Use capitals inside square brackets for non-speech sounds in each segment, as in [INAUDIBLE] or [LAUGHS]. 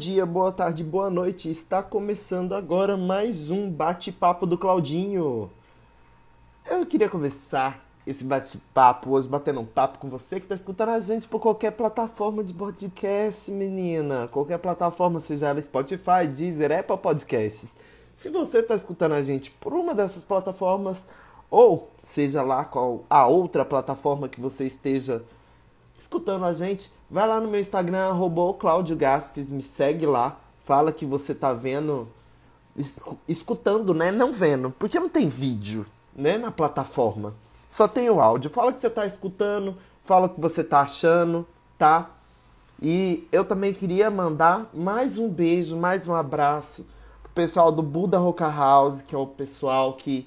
dia, boa tarde, boa noite. Está começando agora mais um bate-papo do Claudinho. Eu queria conversar esse bate-papo, hoje batendo um papo com você que está escutando a gente por qualquer plataforma de podcast, menina. Qualquer plataforma, seja ela Spotify, Deezer, Apple Podcasts. Se você está escutando a gente por uma dessas plataformas, ou seja lá qual a outra plataforma que você esteja escutando a gente, vai lá no meu Instagram, arroba Claudio Gasques, me segue lá, fala que você tá vendo, escutando, né? Não vendo, porque não tem vídeo, né, na plataforma. Só tem o áudio. Fala que você tá escutando, fala o que você tá achando, tá? E eu também queria mandar mais um beijo, mais um abraço pro pessoal do Buda Roca House, que é o pessoal que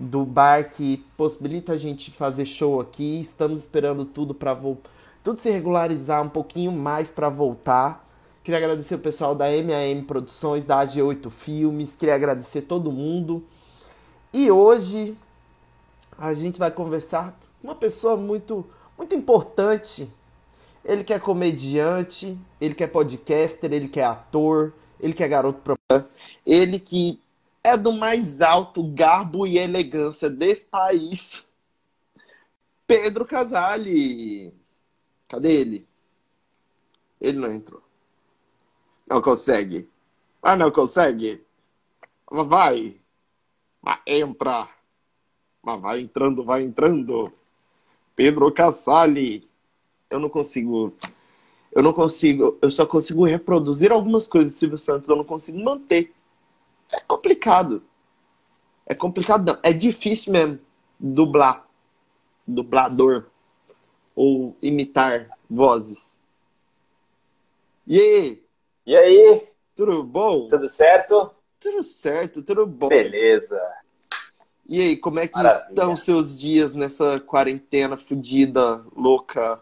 do bar que possibilita a gente fazer show aqui. Estamos esperando tudo para voltar tudo se regularizar um pouquinho mais para voltar. Queria agradecer o pessoal da MAM Produções, da AG8 Filmes, queria agradecer todo mundo. E hoje a gente vai conversar com uma pessoa muito, muito importante. Ele que é comediante, ele que é podcaster, ele que é ator, ele que é garoto propaganda, ele que é do mais alto garbo e elegância desse país. Pedro Casale. Cadê ele? Ele não entrou. Não consegue. Ah, não consegue? Vai. Vai, entra. Mas vai entrando, vai entrando. Pedro Casale. Eu não consigo. Eu não consigo. Eu só consigo reproduzir algumas coisas do Silvio Santos. Eu não consigo manter. É complicado. É complicado, não. É difícil mesmo dublar. Dublador ou imitar vozes. E aí? E aí? Tudo bom? Tudo certo? Tudo certo, tudo bom. Beleza. E aí, como é que Maravilha. estão seus dias nessa quarentena fodida, louca?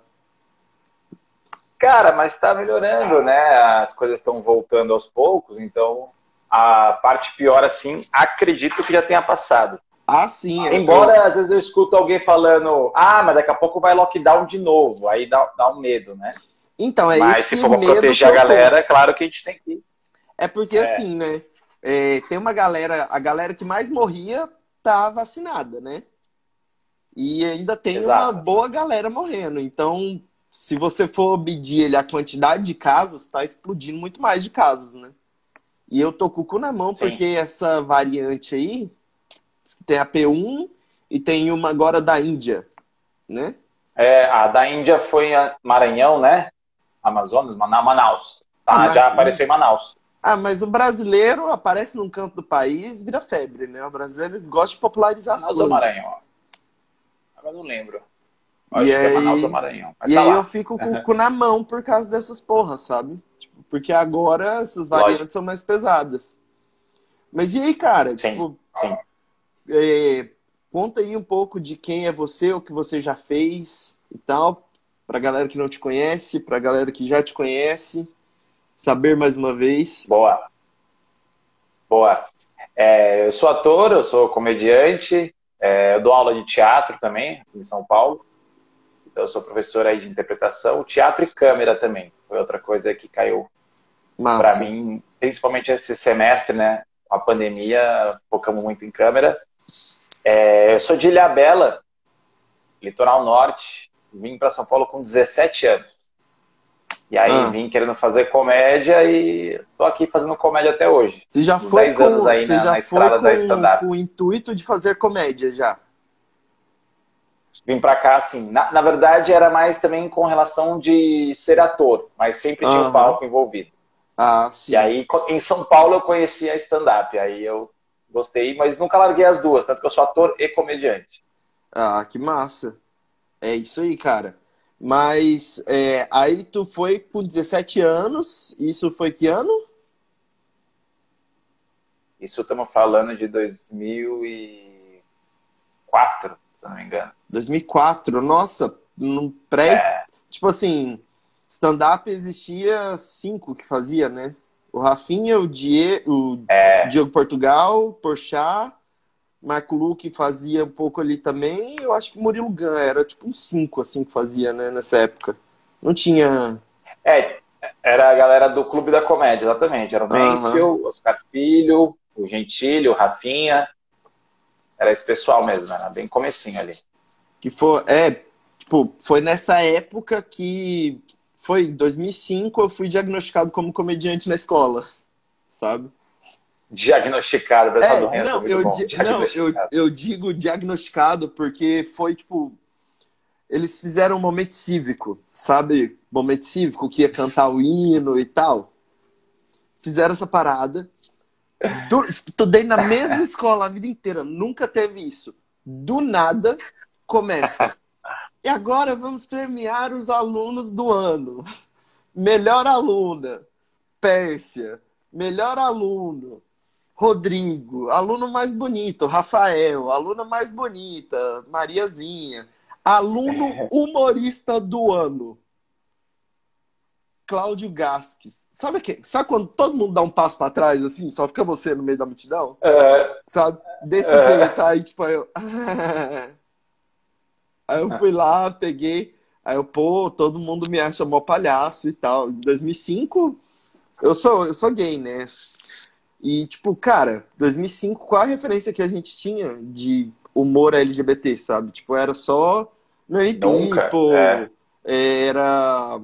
Cara, mas tá melhorando, né? As coisas estão voltando aos poucos, então a parte pior, assim, acredito que já tenha passado. Ah, sim. É Embora eu... às vezes eu escuto alguém falando, ah, mas daqui a pouco vai lockdown de novo, aí dá, dá um medo, né? Então, é mas esse se for proteger a galera, é claro que a gente tem que. É porque é. assim, né? É, tem uma galera, a galera que mais morria tá vacinada, né? E ainda tem Exato. uma boa galera morrendo. Então, se você for medir a quantidade de casos, tá explodindo muito mais de casos, né? E eu tô com o cu na mão Sim. porque essa variante aí, tem a P1 e tem uma agora da Índia, né? É, a da Índia foi em Maranhão, né? Amazonas, Manaus. Tá, ah, já apareceu em Manaus. Ah, mas o brasileiro aparece num canto do país vira febre, né? O brasileiro gosta de popularizar Manaus as coisas. Manaus Maranhão? Agora não lembro. Acho e é aí, é Manaus ou Maranhão. Mas e tá aí lá. eu fico com o cu na mão por causa dessas porras, sabe? Tipo, porque agora essas variantes Lógico. são mais pesadas. Mas e aí, cara? Sim, tipo, sim. É, conta aí um pouco de quem é você, o que você já fez e tal, para a galera que não te conhece, para a galera que já te conhece, saber mais uma vez. Boa. Boa. É, eu sou ator, eu sou comediante, é, eu dou aula de teatro também, em São Paulo. Então, eu sou professor aí de interpretação, teatro e câmera também. Foi outra coisa que caiu para mim, principalmente esse semestre, né? Com a pandemia, focamos muito em câmera. É, eu sou de Ilhabela, litoral norte. Vim para São Paulo com 17 anos. E aí ah. vim querendo fazer comédia e tô aqui fazendo comédia até hoje. Você já foi 10 com, anos aí na, já na estrada com, da stand-up. o intuito de fazer comédia já? Vim para cá, assim, na, na, verdade era mais também com relação de ser ator, mas sempre tinha o um palco envolvido. Ah, sim. E aí em São Paulo eu conheci a stand-up, aí eu gostei, mas nunca larguei as duas, tanto que eu sou ator e comediante. Ah, que massa. É isso aí, cara. Mas é, aí tu foi com 17 anos, isso foi que ano? Isso estamos falando de 2004, se não me engano. 2004, nossa, no pré... É. Tipo assim, stand-up existia cinco que fazia, né? O Rafinha, o, Die, o é. Diogo Portugal, Porchat, Marco Luque fazia um pouco ali também. Eu acho que o Murilo Gun era tipo um cinco assim que fazia, né, nessa época. Não tinha. É, Era a galera do Clube da Comédia, exatamente. Era o Mansfield, uhum. Oscar Filho, o Gentilho, o Rafinha. Era esse pessoal mesmo, era bem comecinho ali. Que foi, é, tipo, foi nessa época que foi em 2005 eu fui diagnosticado como comediante na escola, sabe? Diagnosticado dessa é, doença. Não, eu, não eu, eu digo diagnosticado porque foi tipo eles fizeram um momento cívico, sabe? Momento cívico que ia cantar o hino e tal. Fizeram essa parada. Estudei na mesma [LAUGHS] escola a vida inteira, nunca teve isso. Do nada começa. E agora vamos premiar os alunos do ano. Melhor aluna, Pérsia. Melhor aluno, Rodrigo. Aluno mais bonito, Rafael. Aluna mais bonita, Mariazinha. Aluno humorista do ano. Cláudio Gasques. Sabe, que, sabe quando todo mundo dá um passo para trás, assim, só fica você no meio da multidão? É. Sabe? Desse é. jeito, aí, tipo, eu. [LAUGHS] aí eu fui lá, peguei. Aí eu, pô, todo mundo me acha mó palhaço e tal. Em 2005, eu sou, eu sou gay, né? E, tipo, cara, 2005, qual a referência que a gente tinha de humor LGBT, sabe? Tipo, era só Nani Bipo, é. era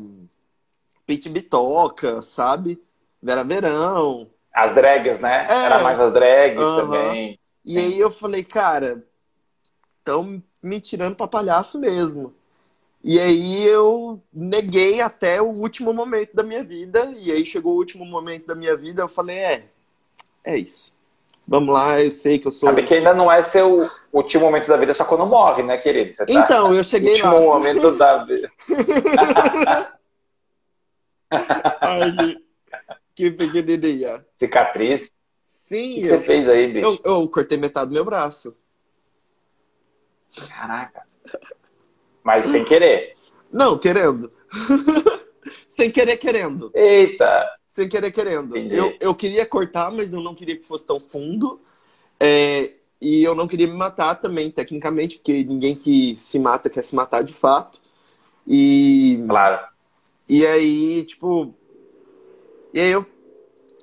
Pete Bitoca, sabe? Vera Verão. As drags, né? É. Era mais as drags uhum. também. E Sim. aí eu falei, cara, estão me tirando pra palhaço mesmo. E aí eu neguei até o último momento da minha vida. E aí chegou o último momento da minha vida, eu falei, é, é isso. Vamos lá, eu sei que eu sou. Sabe que ainda não é seu último momento da vida só quando morre, né, querido? Tá... Então, eu cheguei último lá. Último momento da vida. [LAUGHS] Ai, que pequenininha. Cicatriz. Sim. O que eu... você fez aí, bicho? Eu, eu cortei metade do meu braço. Caraca. Mas sem querer. Não, querendo. [LAUGHS] sem querer, querendo. Eita! sem querer querendo. Eu, eu queria cortar, mas eu não queria que fosse tão fundo. É, e eu não queria me matar também, tecnicamente, porque ninguém que se mata quer se matar de fato. E. Claro. E aí, tipo. E aí eu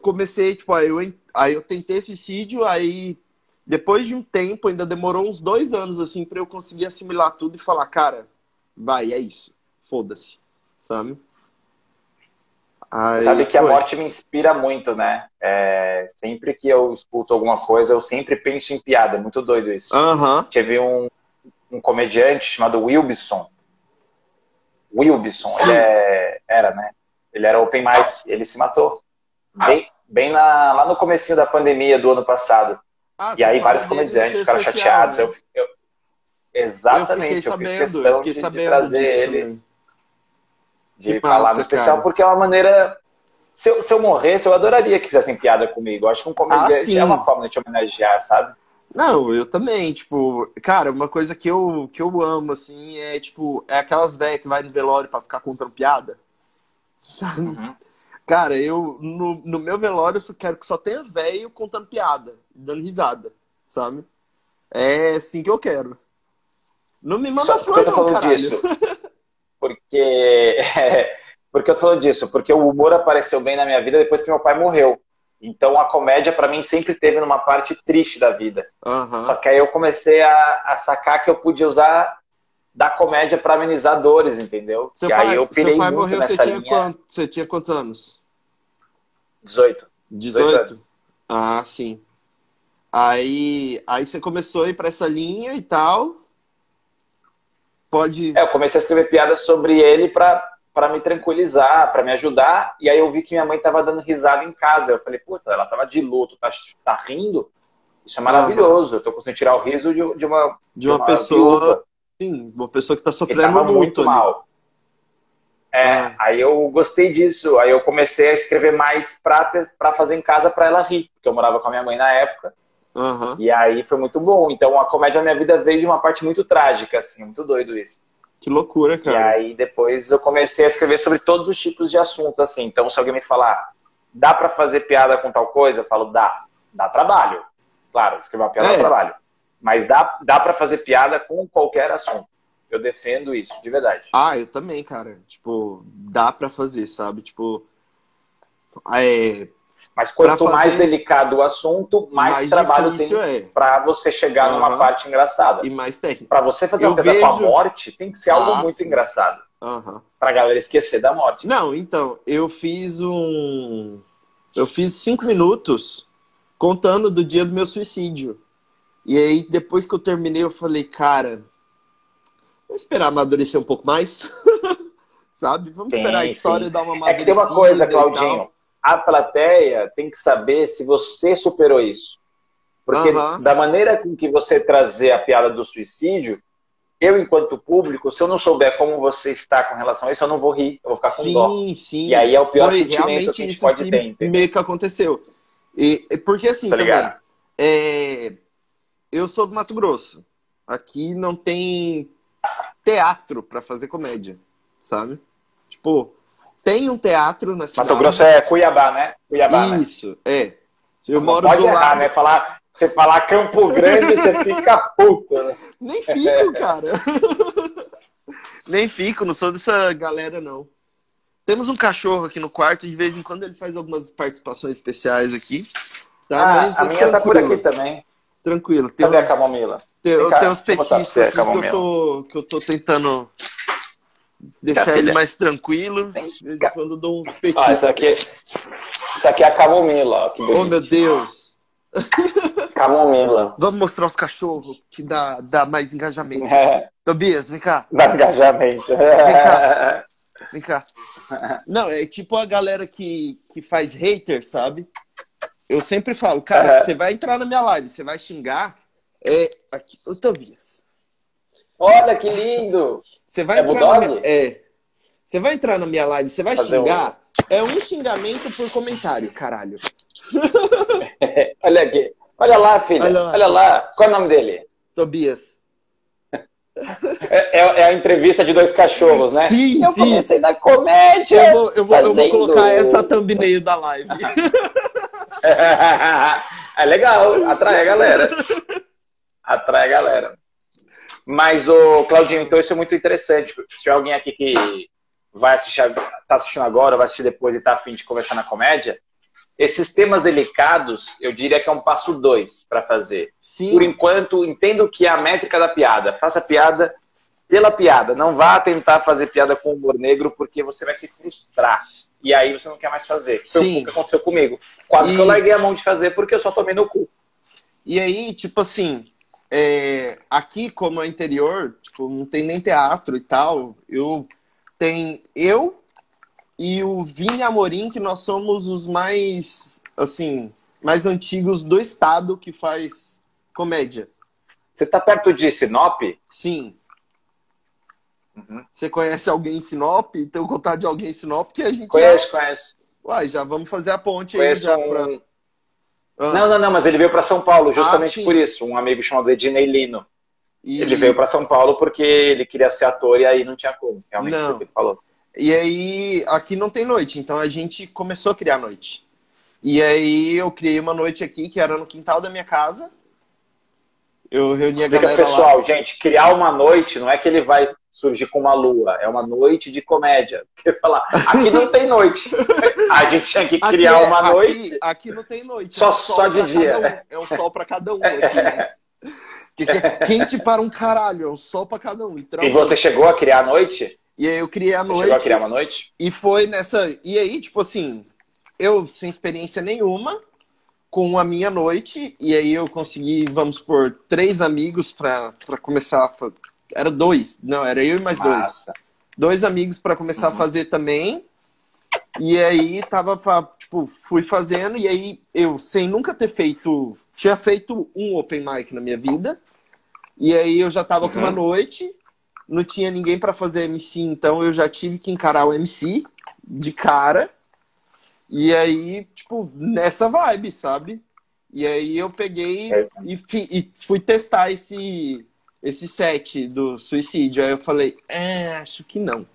comecei, tipo, aí eu, aí eu tentei suicídio, aí depois de um tempo, ainda demorou uns dois anos, assim, para eu conseguir assimilar tudo e falar, cara, vai, é isso. Foda-se, sabe? Aí Sabe que foi. a morte me inspira muito, né? É, sempre que eu escuto alguma coisa, eu sempre penso em piada. É muito doido isso. Uhum. Teve um, um comediante chamado Wilbison. Wilbison, ele é, era, né? Ele era open mic, ele se matou. Bem, bem na, lá no comecinho da pandemia do ano passado. Ah, e aí vários comediantes ficaram chateados. Né? Eu, eu, exatamente, eu, eu, fiz questão de, de, trazer ele. Também de que falar massa, no especial, cara. porque é uma maneira. Se eu, se eu morresse, eu adoraria que fizessem piada comigo. Eu acho que um comediante ah, é uma forma de te homenagear, sabe? Não, eu também, tipo, cara, uma coisa que eu, que eu amo, assim, é, tipo, é aquelas velhas que vai no velório pra ficar contando piada, [LAUGHS] sabe? Uhum. Cara, eu, no, no meu velório, eu só quero que só tenha velho contando piada, dando risada, sabe? É assim que eu quero. Não me manda flor, eu tô falando caralho. disso. porque [LAUGHS] porque eu tô falando disso, porque o humor apareceu bem na minha vida depois que meu pai morreu. Então a comédia para mim sempre teve numa parte triste da vida. Uhum. Só que aí eu comecei a, a sacar que eu podia usar da comédia para amenizar dores, entendeu? Seu e pai, aí eu pirei seu pai muito morreu, nessa você tinha linha. Quanto, você tinha quantos anos? 18. 18? 18 ah, sim. Aí, aí você começou a ir para essa linha e tal. Pode. É, eu comecei a escrever piadas sobre ele para para me tranquilizar, para me ajudar. E aí eu vi que minha mãe tava dando risada em casa. Eu falei, puta, ela tava de luto, tá, tá rindo? Isso é maravilhoso. Ah, eu tô conseguindo tirar o riso de, de uma de uma, de uma pessoa, viúva. Sim, uma pessoa que tá sofrendo muito, muito mal. É, ah. aí eu gostei disso. Aí eu comecei a escrever mais para fazer em casa para ela rir, porque eu morava com a minha mãe na época. Uhum. E aí foi muito bom. Então a comédia da minha vida veio de uma parte muito trágica, assim, muito doido isso. Que loucura, cara. E aí depois eu comecei a escrever sobre todos os tipos de assuntos, assim. Então se alguém me falar, dá para fazer piada com tal coisa? Eu falo, dá. Dá trabalho. Claro, escrever uma piada é. dá trabalho. Mas dá, dá para fazer piada com qualquer assunto. Eu defendo isso, de verdade. Ah, eu também, cara. Tipo, dá pra fazer, sabe? Tipo. É, Mas quanto mais delicado o assunto, mais, mais trabalho tem é. pra você chegar numa Aham. parte engraçada. E mais técnico. Pra você fazer Eu uma coisa com a vejo- morte, tem que ser algo Ah, muito sim. engraçado. Aham. Pra galera esquecer da morte. Não, então, eu fiz um. Eu fiz cinco minutos contando do dia do meu suicídio. E aí, depois que eu terminei, eu falei, cara, vamos esperar amadurecer um pouco mais. [LAUGHS] Sabe? Vamos Sim, esperar a história sim. dar uma É que tem uma amadurecida coisa, Claudinho. A plateia tem que saber se você superou isso. Porque Aham. da maneira com que você trazer a piada do suicídio, eu, enquanto público, se eu não souber como você está com relação a isso, eu não vou rir, eu vou ficar com dó. Sim, sim. E aí é o pior Foi sentimento que a gente pode que ter, entendeu? meio que aconteceu. E, porque assim, Tá também, ligado? é, eu sou do Mato Grosso. Aqui não tem teatro pra fazer comédia, sabe? Tipo, tem um teatro na cidade. Mato Grosso é Cuiabá, né? Cuiabá, né? Isso, é. Eu Não moro pode do errar, lado. né? Falar, você falar Campo Grande, você [LAUGHS] fica puto, né? Nem fico, cara. [LAUGHS] Nem fico, não sou dessa galera, não. Temos um cachorro aqui no quarto, de vez em quando ele faz algumas participações especiais aqui. Tá? Ah, Mas a é minha tá por aqui também. Tranquilo. Tem, Cadê a camomila? tem, Vem cá, tem uns eu petiscos aqui que eu, tô, que eu tô tentando deixar ele mais tranquilo. De vez em quando eu dou uns petiscos. Ó, isso aqui, isso aqui é a camomila, ó. Que Oh, meu Deus. Camomila. [LAUGHS] Vamos mostrar os cachorros que dá, dá mais engajamento. É, Tobias, vem cá. dá engajamento. cá. [LAUGHS] Vem cá. Não, é tipo a galera que, que faz hater, sabe? Eu sempre falo, cara, Aham. você vai entrar na minha live, você vai xingar. É. Aqui, ô Tobias. Olha que lindo! Você vai É entrar bulldog? na minha, É. Você vai entrar na minha live, você vai Fazer um- xingar. É um xingamento por comentário, caralho. [LAUGHS] Olha aqui. Olha lá, filha. Olha lá. Olha lá. Qual é o nome dele? Tobias. É, é- é a entrevista de dois cachorros, né? Sim, eu sim. comecei na comédia. Eu vou, eu vou, eu vou fazendo- colocar essa thumbnail da live. [LAUGHS] é legal, atrai a galera. Atrai a galera. Mas, o Claudinho, então isso é muito interessante. Se tiver alguém aqui que vai assistir, tá assistindo agora, vai assistir depois e tá afim de conversar na comédia, esses temas delicados, eu diria que é um passo dois para fazer. Sim. Por enquanto, entendo que é a métrica da piada. Faça piada pela piada. Não vá tentar fazer piada com humor negro, porque você vai se frustrar. E aí você não quer mais fazer. Foi Sim. o que aconteceu comigo. Quase E- que eu larguei a mão de fazer porque eu só tomei no cu. E aí, tipo assim, é, aqui como é interior, tipo, não tem nem teatro e tal, eu tem eu e o Vini Amorim, que nós somos os mais, assim, mais antigos do estado que faz comédia. Você tá perto de Sinop? Sim. Uhum. Você conhece alguém em Sinop? Tem contato de alguém em Sinop? Que a gente Conheço, conheço. já... Uai, já vamos fazer a ponte aí Conheço já um... pra... Ah, Não, não, não, mas ele veio para São Paulo justamente sim. por isso. Um amigo chamado Ednei Lino. e- Ele veio para São Paulo porque ele queria ser ator e aí não tinha como. Realmente, Não. foi o que ele falou. E aí, aqui não tem noite, então a gente começou a criar noite. E aí eu criei uma noite aqui que era no quintal da minha casa. Eu reuni a Explica galera pessoal, lá. gente, criar uma noite não é que ele vai surgir com uma lua, é uma noite de comédia. [LAUGHS] Porque falar, aqui não tem noite. A gente tinha que Aqui criar é- uma aqui- noite. Aqui não tem noite. Só- é um só de dia. um. É um sol pra cada um aqui. né? [LAUGHS] Que é quente para um caralho, é um sol pra cada um. Então, E você chegou a criar a noite? E aí eu criei a Você noite. chegou a criar uma noite? E foi nessa. E aí, tipo assim, eu sem experiência nenhuma, com a minha noite, e aí eu consegui, vamos por três amigos pra, pra começar a. Era dois, não, era eu e mais dois. Massa. Dois amigos pra começar a fazer também. E aí tava, tipo, fui fazendo, e aí eu, sem nunca ter feito. Tinha feito um open mic na minha vida. E aí eu já tava com uma Uhum. noite, não tinha ninguém pra fazer MC, então eu já tive que encarar o MC de cara. E aí, tipo, nessa vibe, sabe? E aí eu peguei É. e, fi- e fui testar esse, esse set do suicídio. Aí eu falei, é, acho que não.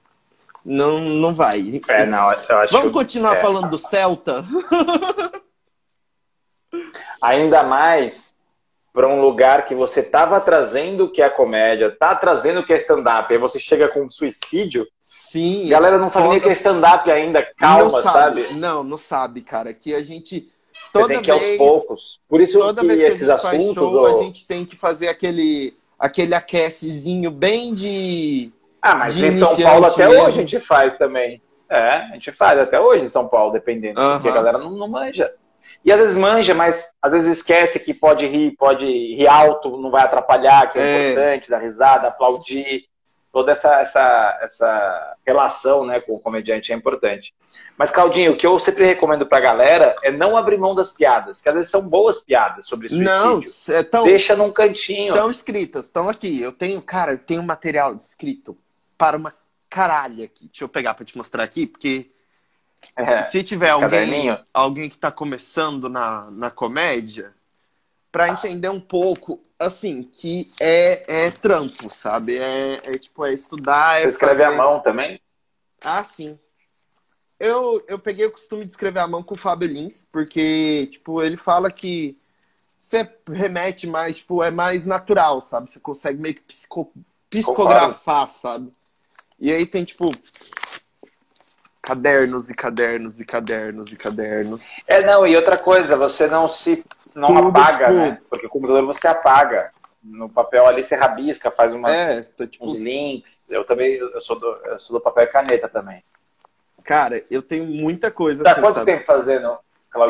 Não, não vai. É, não, eu acho Vamos continuar é. falando do Celta? [LAUGHS] Ainda mais para um lugar que você estava trazendo o que é comédia, tá trazendo o que é stand-up, aí você chega com um suicídio. Sim. A galera não sabe nem o que é stand-up ainda, calma, não sabe? sabe? Não, não sabe, cara. Que a gente. Você Toda tem que vez, aos poucos. Por isso toda que vez que esses assuntos. show, ô- a gente tem que fazer aquele, aquele aquecezinho bem de. Ah, mas de em São Paulo até mesmo. hoje a gente faz também. É, a gente faz até hoje em São Paulo, dependendo. Porque a galera não, não manja. E às vezes manja, mas às vezes esquece que pode rir, pode rir alto, não vai atrapalhar, que é, É. importante, dar risada, aplaudir. Toda essa, essa, essa relação né, com o comediante é importante. Mas, Claudinho, o que eu sempre recomendo pra galera é não abrir mão das piadas, que às vezes são boas piadas sobre suicídio. Não, é tão, Deixa num cantinho. Estão escritas, estão aqui. Eu tenho, cara, eu tenho material escrito para uma caralha aqui. Deixa eu pegar para te mostrar aqui, porque É. se tiver alguém, alguém que tá começando na, na comédia, para entender um pouco, assim, que é, é trampo, sabe? É, é tipo, é estudar, é Você escreve fazer- à mão também? Ah, sim. Eu, eu peguei o costume de escrever à mão com o Fábio Lins, porque, tipo, ele fala que você remete mais, tipo, é mais natural, sabe? Você consegue meio que psico- psicografar, sabe? E aí tem, tipo, cadernos e cadernos e cadernos e cadernos. É, não, e outra coisa, você não se não Tudo, apaga, tipo- né? Porque o computador você apaga. No papel ali você rabisca, faz uma, É, tá, tipo, uns links. Eu também, eu sou, do, eu sou do papel e caneta também. cara, eu tenho muita coisa Tá assim, quanto sabe? tempo fazendo?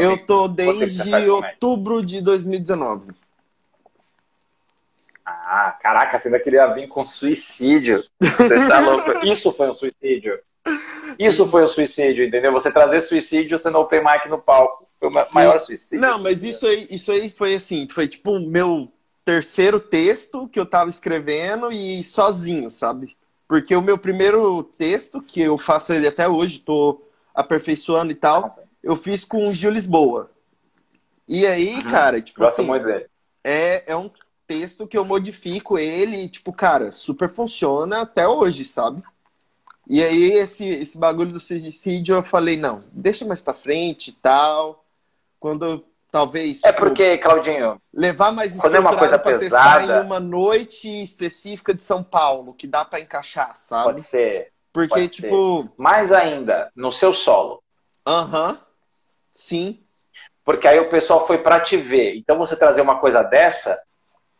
Eu tô desde outubro de 2019. Ah, caraca, você ainda queria vir com suicídio. Você tá louco. [LAUGHS] Isso foi um suicídio. Isso foi um suicídio, entendeu? Você trazer suicídio sendo open mic no palco. Foi o Sim. maior suicídio. Não, mas isso aí, isso aí foi assim, foi tipo o meu terceiro texto que eu tava escrevendo e sozinho, sabe? Porque o meu primeiro texto, que eu faço ele até hoje, tô aperfeiçoando e tal, eu fiz com o Gil Lisboa. E aí, Uhum. cara, tipo Gosto assim, muito dele. é, é um texto que eu modifico ele e, tipo, cara, super funciona até hoje, sabe? E aí, esse, esse bagulho do suicídio, eu falei, não, deixa mais pra frente e tal. Quando talvez, É tipo, porque, Claudinho, levar mais quando é uma coisa pra testar pesada- em uma noite específica de São Paulo, que dá pra encaixar, sabe? pode ser. Porque, pode tipo, Mais ainda, no seu solo. aham, sim, Porque aí o pessoal foi pra te ver. Então você trazer uma coisa dessa,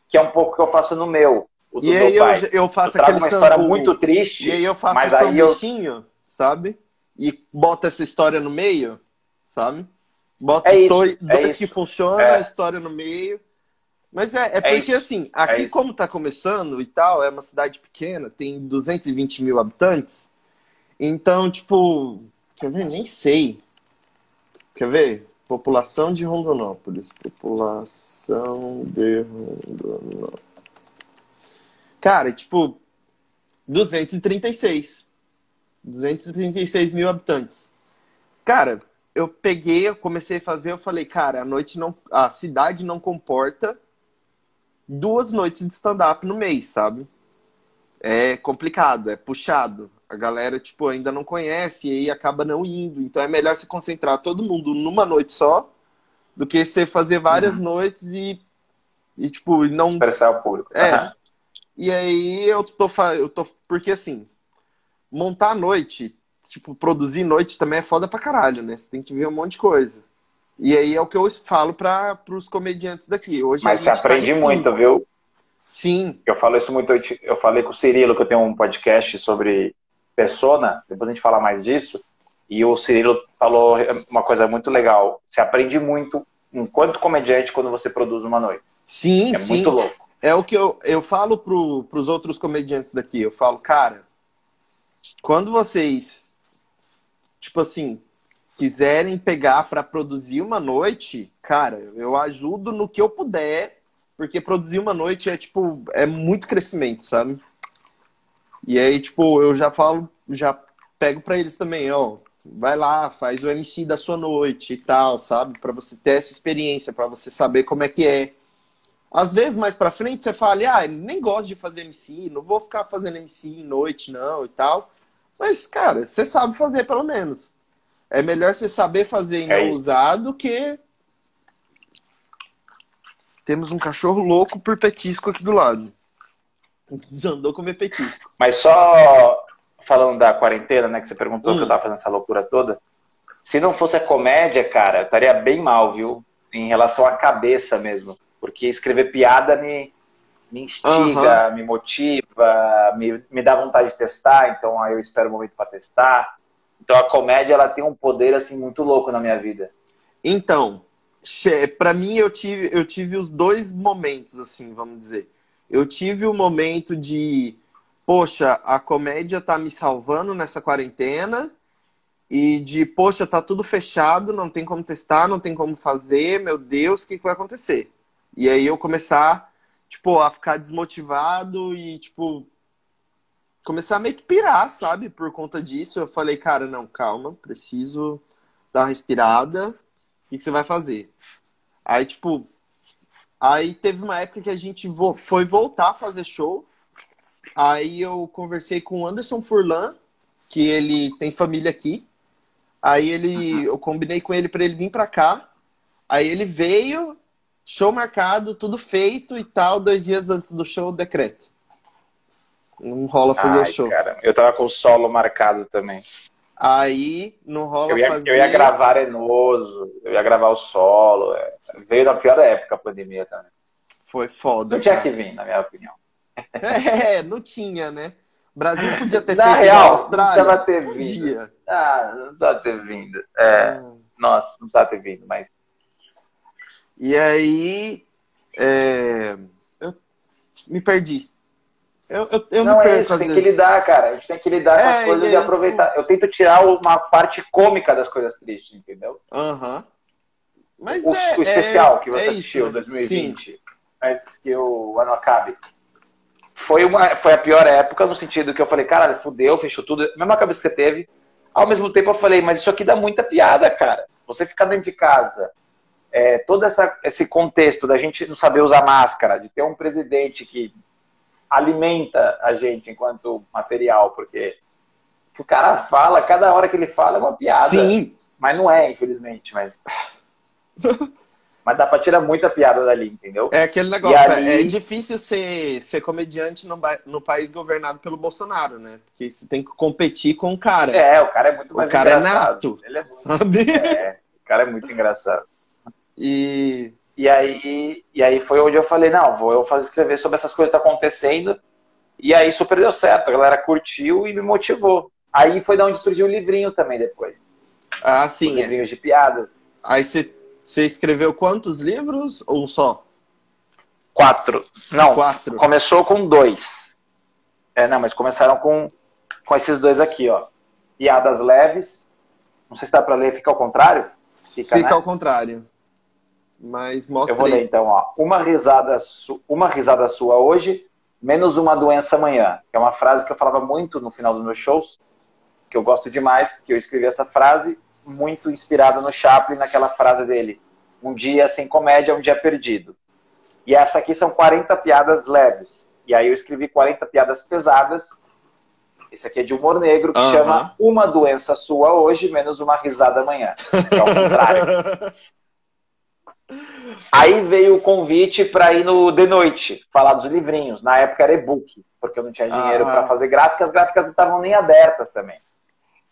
que é um pouco que eu faço no meu. O do e aí eu, eu Eu faço trago aquele uma história sambu- muito triste. E aí eu faço mas um aí eu sanduichinho, sabe? E bota essa história no meio, sabe? Bota É isso, dois, é dois que funcionam, É. a história no meio. Mas é, é porque, isso, assim, aqui isso. como tá começando e tal, é uma cidade pequena, tem 220 mil habitantes. Então, tipo, quer ver? Nem sei. Quer ver? População de Rondonópolis. População de Rondonópolis. Cara, tipo, 236. 236 mil habitantes. Cara, eu peguei, eu comecei a fazer, eu falei, cara, a noite não. A cidade não comporta duas noites de stand-up no mês, sabe? É complicado, é puxado. A galera, tipo, ainda não conhece e aí acaba não indo. Então é melhor se concentrar todo mundo numa noite só do que você fazer várias noites e, e tipo, não Expressar o público. é. E aí eu tô, eu tô. Porque assim, montar a noite, tipo, produzir noite também é foda pra caralho, né? Você tem que ver um monte de coisa. E aí é o que eu falo para pros comediantes daqui. Hoje Mas a você tá aprende em muito, viu? Sim, Eu falo isso muito. Eu falei com o Cirilo, que eu tenho um podcast sobre persona, depois a gente fala mais disso. E o Cirilo falou uma coisa muito legal. Você aprende muito enquanto comediante quando você produz uma noite. sim, É sim. muito louco. É o que eu, eu falo pro, pros outros comediantes daqui. Eu falo, cara, quando vocês, tipo assim, quiserem pegar pra produzir uma noite, cara, eu ajudo no que eu puder, porque produzir uma noite é, tipo, é muito crescimento, sabe? E aí, tipo, eu já falo, já pego pra eles também, ó, vai lá, faz o MC da sua noite e tal, sabe? Pra você ter essa experiência, pra você saber como é que é. Às vezes, mais pra frente, você fala, ah, nem gosto de fazer MC, não vou ficar fazendo MC em noite, não, e tal. Mas, cara, você sabe fazer, pelo menos. É melhor você saber fazer e É não usar do que Temos um cachorro louco por petisco aqui do lado. Desandou comer petisco. Mas só falando da quarentena, né, que você perguntou Hum. que eu tava fazendo essa loucura toda. Se não fosse a comédia, cara, eu estaria bem mal, viu? Em relação à cabeça mesmo. Porque escrever piada me, me instiga, me motiva, me, me dá vontade de testar, então aí eu espero o momento para testar. Então a comédia, ela tem um poder, assim, muito louco na minha vida. Então, pra mim eu tive, eu tive os dois momentos, assim, vamos dizer. Eu tive o momento de, poxa, a comédia tá me salvando nessa quarentena, e de, poxa, tá tudo fechado, não tem como testar, não tem como fazer, meu Deus, o que que vai acontecer? E aí eu começar, tipo, a ficar desmotivado e, tipo, começar a meio que pirar, sabe? Por conta disso, eu falei, cara, não, calma, preciso dar uma respirada. O que que você vai fazer? Aí, tipo, aí teve uma época que a gente foi voltar a fazer show. Aí eu conversei com o Anderson Furlan, que ele tem família aqui. Aí ele, eu combinei com ele para ele vir para cá. Aí ele veio, show marcado, tudo feito e tal. Dois dias antes do show, decreto. Não rola fazer Ai, o show. cara, eu tava com o solo marcado também. Aí não rola Eu ia, fazer. eu ia gravar Arenoso, eu ia gravar o solo. é. Veio na pior época a pandemia também. Foi foda. Não tinha cara. que vir, na minha opinião. É, não tinha, né? O Brasil podia ter Na feito real, igual a não Austrália. precisava ter vindo. Podia. Ah, não precisava ter vindo. É, nossa, não precisava ter vindo, mas. E aí, é, eu me perdi. Eu, eu, eu não é isso, tem que lidar, cara. A gente tem que lidar com É, as coisas e aproveitar. Eu tento tirar uma parte cômica das coisas tristes, entendeu? Aham. Mas o, é, o especial é- que você é assistiu, isso, 2020, antes que o ano acabe. Foi, uma, foi a pior época no sentido que eu falei, caralho, fudeu, fechou tudo. Mesma cabeça que você teve. Ao mesmo tempo eu falei, mas isso aqui dá muita piada, cara. Você ficar dentro de casa, é, todo essa, esse contexto da gente não saber usar máscara, de ter um presidente que alimenta a gente enquanto material, porque o o cara fala, cada hora que ele fala é uma piada. Sim, Mas não é, infelizmente, mas. [LAUGHS] mas dá pra tirar muita piada dali, entendeu? é aquele negócio. E aí- É difícil ser, ser comediante no, no país governado pelo Bolsonaro, né? Porque você tem que competir com o cara, É, o cara é muito O mais cara é engraçado. nato. Ele é muito. sabe? [LAUGHS] É, o cara é muito engraçado. E E aí, e aí foi onde eu falei, não, vou eu fazer escrever sobre essas coisas que estão acontecendo. E aí super deu certo, a galera curtiu e me motivou. Aí foi da onde surgiu o livrinho também depois. ah, Os sim. é. livrinhos de piadas. Aí você, escreveu quantos livros? Ou só? Quatro. Não, Quatro. começou com dois. É, não, mas começaram com, com esses dois aqui, ó. Piadas leves. Não sei se dá pra ler, fica ao contrário? Fica, Fica né? ao contrário. Mas mostra Eu vou ler então, ó. Uma risada, uma risada sua hoje, menos uma doença amanhã. Que é uma frase que eu falava muito no final dos meus shows, que eu gosto demais, que eu escrevi essa frase muito inspirado no Chaplin, naquela frase dele. Um dia sem comédia, um dia perdido. E essa aqui são 40 piadas leves. E aí eu escrevi 40 piadas pesadas. Esse aqui é de humor negro, que chama Uma doença sua hoje, menos uma risada amanhã. É o contrário. [LAUGHS] Aí veio o convite para ir no de noite, falar dos livrinhos. Na época era e-book, porque eu não tinha dinheiro Ah. para fazer gráfica, as gráficas não estavam nem abertas também.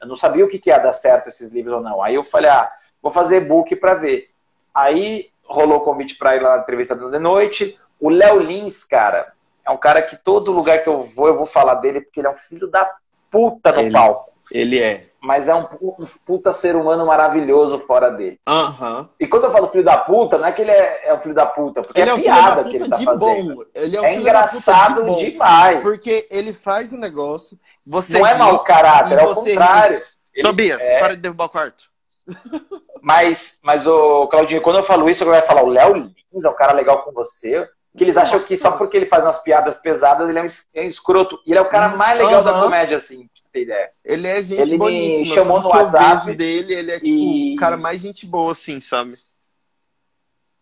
Eu não sabia o que, que ia dar certo esses livros ou não. Aí eu falei, ah, vou fazer e-book para ver. Aí rolou o convite para ir lá na entrevista do de noite. O Léo Lins, cara, é um cara que todo lugar que eu vou, eu vou falar dele, porque ele é um filho da puta no Ele- palco. Ele é. Mas é um pu- um puta ser humano maravilhoso fora dele. Aham. E quando eu falo filho da puta, não é que ele é, é um filho da puta, porque Ele é é um filho piada da que ele puta tá de fazendo. bom. Ele é um É filho da puta engraçado de bom. demais. Porque ele faz o negócio. Você não é mau caráter, é o contrário. Ele- Tobias, é. para de derrubar o quarto. [LAUGHS] Mas, mas o Claudinho, quando eu falo isso, eu vai falar, o Léo Lins é um cara legal com você. Que eles acham Nossa. que só porque ele faz umas piadas pesadas, ele é um é um escroto. E ele é o cara mais legal da Aham. comédia, assim, ter ideia. Ele é gente Ele boníssima. chamou Tudo no WhatsApp dele, ele é tipo e- o cara mais gente boa, assim, sabe?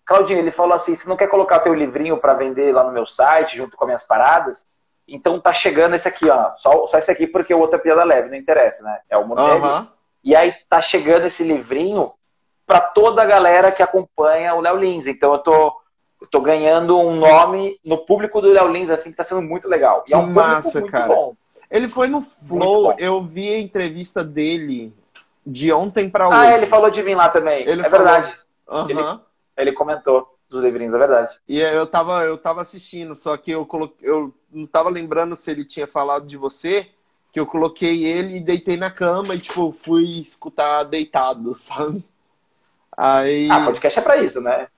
Claudinho, ele falou assim: você não quer colocar teu livrinho para vender lá no meu site, junto com as minhas paradas? Então tá chegando esse aqui, ó. Só, só esse aqui, porque o outro é piada leve, não interessa, né? É o. Aham. E aí tá chegando esse livrinho para toda a galera que acompanha o Léo Lins. Então eu tô. eu tô ganhando um nome no público do Léo Lins, assim, que tá sendo muito legal. E é um massa, cara. Bom. Ele foi no Flow, eu vi a entrevista dele de ontem para ah, hoje. Ah, ele falou de mim lá também. Ele é falou... verdade. Uhum. Ele, ele comentou dos livrinhos, é verdade. E eu tava, eu tava assistindo, só que eu, coloquei, eu não tava lembrando se ele tinha falado de você, que eu coloquei ele e deitei na cama e, tipo, fui escutar deitado, [LAUGHS] sabe? Aí... Ah, podcast é pra isso, né?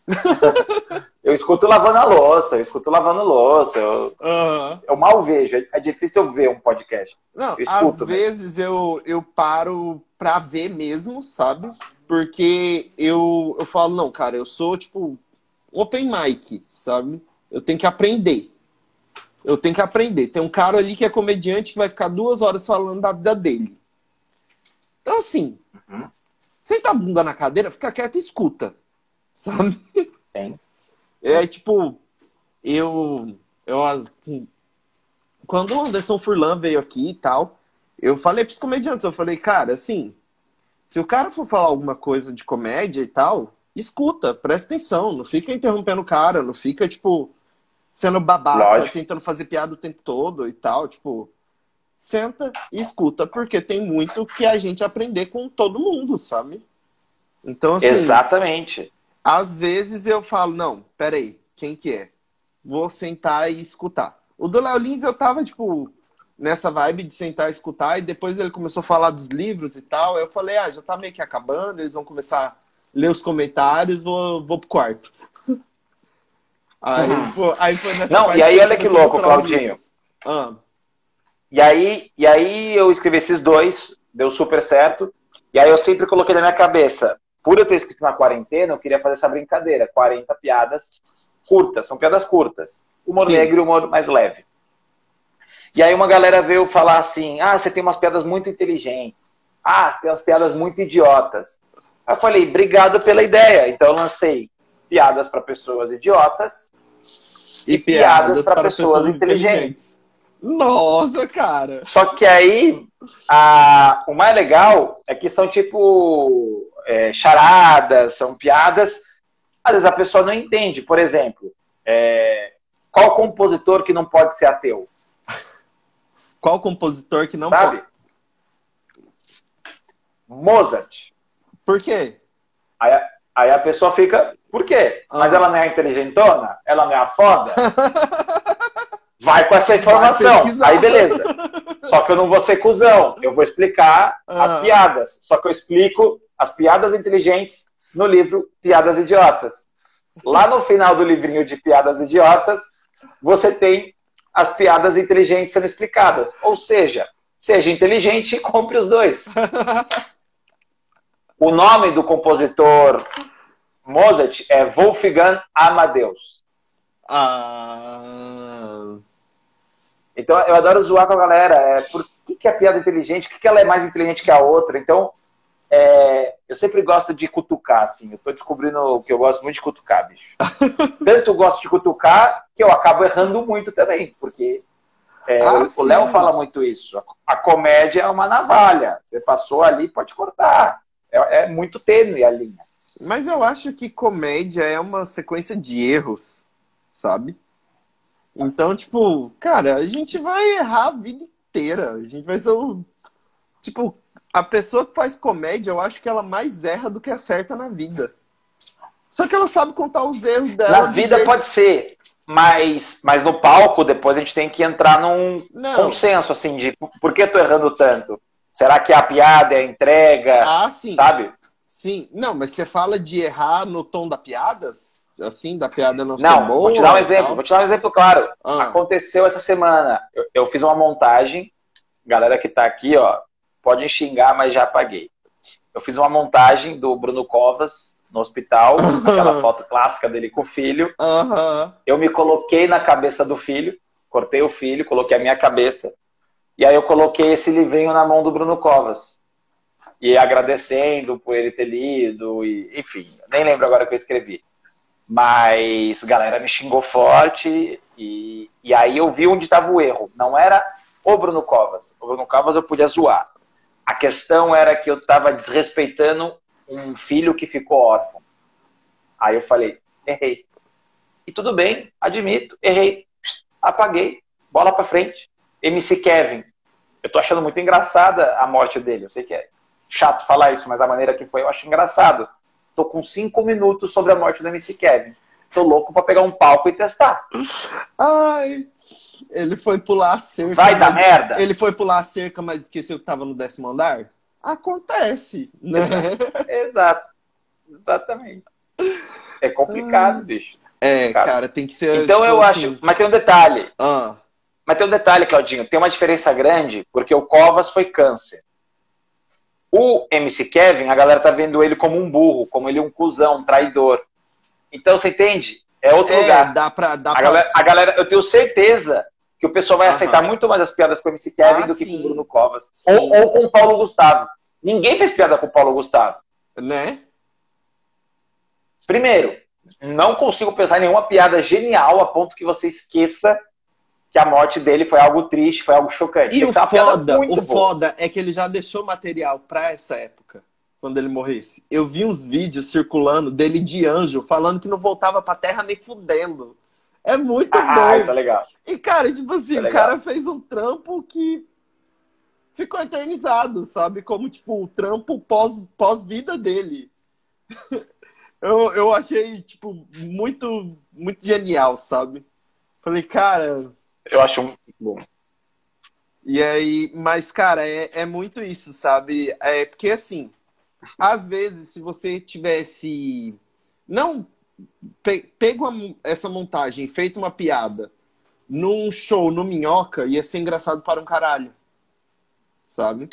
eu escuto lavando a louça, eu escuto lavando louça. Eu, uhum. eu mal vejo, é difícil eu ver um podcast. Não, eu escuto, às vezes eu, eu paro pra ver mesmo, sabe? Porque eu, eu falo, não, cara, eu sou, tipo, open mic, sabe? Eu tenho que aprender. Eu tenho que aprender. Tem um cara ali que é comediante que vai ficar duas horas falando da vida dele. Então, assim, uhum. Senta a bunda na cadeira, fica quieto e escuta. Sabe? Tem. É tipo, eu. eu quando o Anderson Furlan veio aqui e tal, eu falei pros comediantes, eu falei, cara, assim, se o cara for falar alguma coisa de comédia e tal, escuta, presta atenção, não fica interrompendo o cara, não fica, tipo, sendo babaca, Lógico. tentando fazer piada o tempo todo e tal, tipo, senta e escuta, porque tem muito que a gente aprender com todo mundo, sabe? Então, assim, Exatamente. Às vezes eu falo, não, peraí, quem que é? Vou sentar e escutar. O do Léo Lins eu tava, tipo, nessa vibe de sentar e escutar, e depois ele começou a falar dos livros e tal, eu falei, ah, já tá meio que acabando, eles vão começar ler os comentários, vou, vou pro quarto. Aí, uhum. foi, aí foi nessa Não, e aí olha que louco, Claudinho. Ah. E, aí, e aí eu escrevi esses dois, deu super certo. E aí eu sempre coloquei na minha cabeça, por eu ter escrito na quarentena, eu queria fazer essa brincadeira. 40 piadas curtas, são piadas curtas. Humor Sim. negro e humor mais leve. E aí uma galera veio falar assim, ah, você tem umas piadas muito inteligentes. Ah, você tem umas piadas muito idiotas. Aí eu falei, obrigado pela ideia. Então eu lancei piadas para pessoas idiotas e, e piadas, para pessoas, pessoas inteligentes. inteligentes. Nossa, cara! Só que aí, a, o mais legal é que são tipo é, charadas, são piadas. Às vezes a pessoa não entende. Por exemplo, é, qual compositor que não pode ser ateu? Qual compositor que não Sabe? pode? Mozart. Por quê? Aí, aí a pessoa fica, por quê? Ah. Mas ela não é inteligentona? Ela não é a foda? [LAUGHS] Vai com essa informação. Aí beleza. Só que eu não vou ser cuzão. Eu vou explicar ah. as piadas. Só que eu explico as piadas inteligentes no livro Piadas Idiotas. Lá no final do livrinho de Piadas Idiotas, você tem as piadas inteligentes sendo explicadas. Ou seja, seja inteligente e compre os dois. [LAUGHS] O nome do compositor Mozart é Wolfgang Amadeus. Ah. Então eu adoro zoar com a galera. É, por que, que a piada é inteligente? Por que, que ela é mais inteligente que a outra? Então, é, eu sempre gosto de cutucar, assim. Eu tô descobrindo que eu gosto muito de cutucar, bicho. [LAUGHS] Tanto gosto de cutucar que eu acabo errando muito também, porque é, ah, o Léo fala muito isso. A comédia é uma navalha. Você passou ali, pode cortar. É, é muito tênue a linha. Mas eu acho que comédia é uma sequência de erros, sabe? Então, tipo, cara, a gente vai errar a vida inteira. A gente vai ser o. Tipo, a pessoa que faz comédia, eu acho que ela mais erra do que acerta na vida. Só que ela sabe contar os erros dela. Na vida jeito... pode ser, mas, mas no palco depois a gente tem que entrar num Não. consenso, assim, de por que tô errando tanto? Será que a piada é a entrega? Ah, sim. Sabe? Sim. Não, mas você fala de errar no tom da piada? Assim, da piada não, não ser boa? Vou te dar um exemplo. Vou te dar um exemplo claro. Ah. Aconteceu essa semana. Eu, eu, fiz uma montagem. Galera que tá aqui, ó, pode xingar, mas já apaguei. Eu fiz uma montagem do Bruno Covas no hospital, [LAUGHS] aquela foto clássica dele com o filho. Eu me coloquei na cabeça do filho, cortei o filho, coloquei a minha cabeça e aí eu coloquei esse livrinho na mão do Bruno Covas. E agradecendo por ele ter lido, e, enfim, nem lembro agora o que eu escrevi. Mas galera me xingou forte, e, e aí eu vi onde estava o erro. Não era o Bruno Covas. O Bruno Covas eu podia zoar. A questão era que eu estava desrespeitando um filho que ficou órfão. Aí eu falei, errei. E tudo bem, admito, errei, apaguei, bola para frente. MC Kevin, eu tô achando muito engraçada a morte dele. Eu sei que é chato falar isso, mas a maneira que foi eu acho engraçado. Tô com cinco minutos sobre a morte do MC Kevin. Tô louco para pegar um palco e testar. Ai, ele foi pular a cerca. Vai dar merda. Ele foi pular a cerca, mas esqueceu que tava no décimo andar? Acontece, né? [LAUGHS] Exato. Exatamente. É complicado, bicho. É, cara, cara, tem que ser. Então tipo, eu assim... acho. Mas tem um detalhe. Ah. Mas tem um detalhe, Claudinho. Tem uma diferença grande, porque o Covas foi câncer. O MC Kevin, a galera tá vendo ele como um burro, como ele um cuzão, um traidor. Então você entende? É outro é, lugar. Dá pra, dá a, pra... Galera, a galera, eu tenho certeza que o pessoal vai aceitar muito mais as piadas com o MC Kevin ah, do que sim. com o Bruno Covas. Ou, ou, com o Paulo Gustavo. Ninguém fez piada com o Paulo Gustavo. Né? Primeiro, não consigo pensar em nenhuma piada genial a ponto que você esqueça que a morte dele foi algo triste, foi algo chocante. E o foda, o foda é que ele já deixou material pra essa época, quando ele morresse. Eu vi uns vídeos circulando dele de anjo, falando que não voltava pra terra nem fudendo. É muito ah, bom. Isso é legal. E, cara, tipo assim, é o cara fez um trampo que ficou eternizado, sabe? Como, tipo, o trampo pós-vida pós dele. [LAUGHS] eu, eu achei, tipo, muito, muito genial, sabe? Falei, cara. Eu acho muito bom. E aí, mas, cara, é, é muito isso, sabe? É porque, assim, às vezes, se você tivesse. Não pe, pego essa montagem, feito uma piada num show no Minhoca, ia ser engraçado para um caralho. Sabe?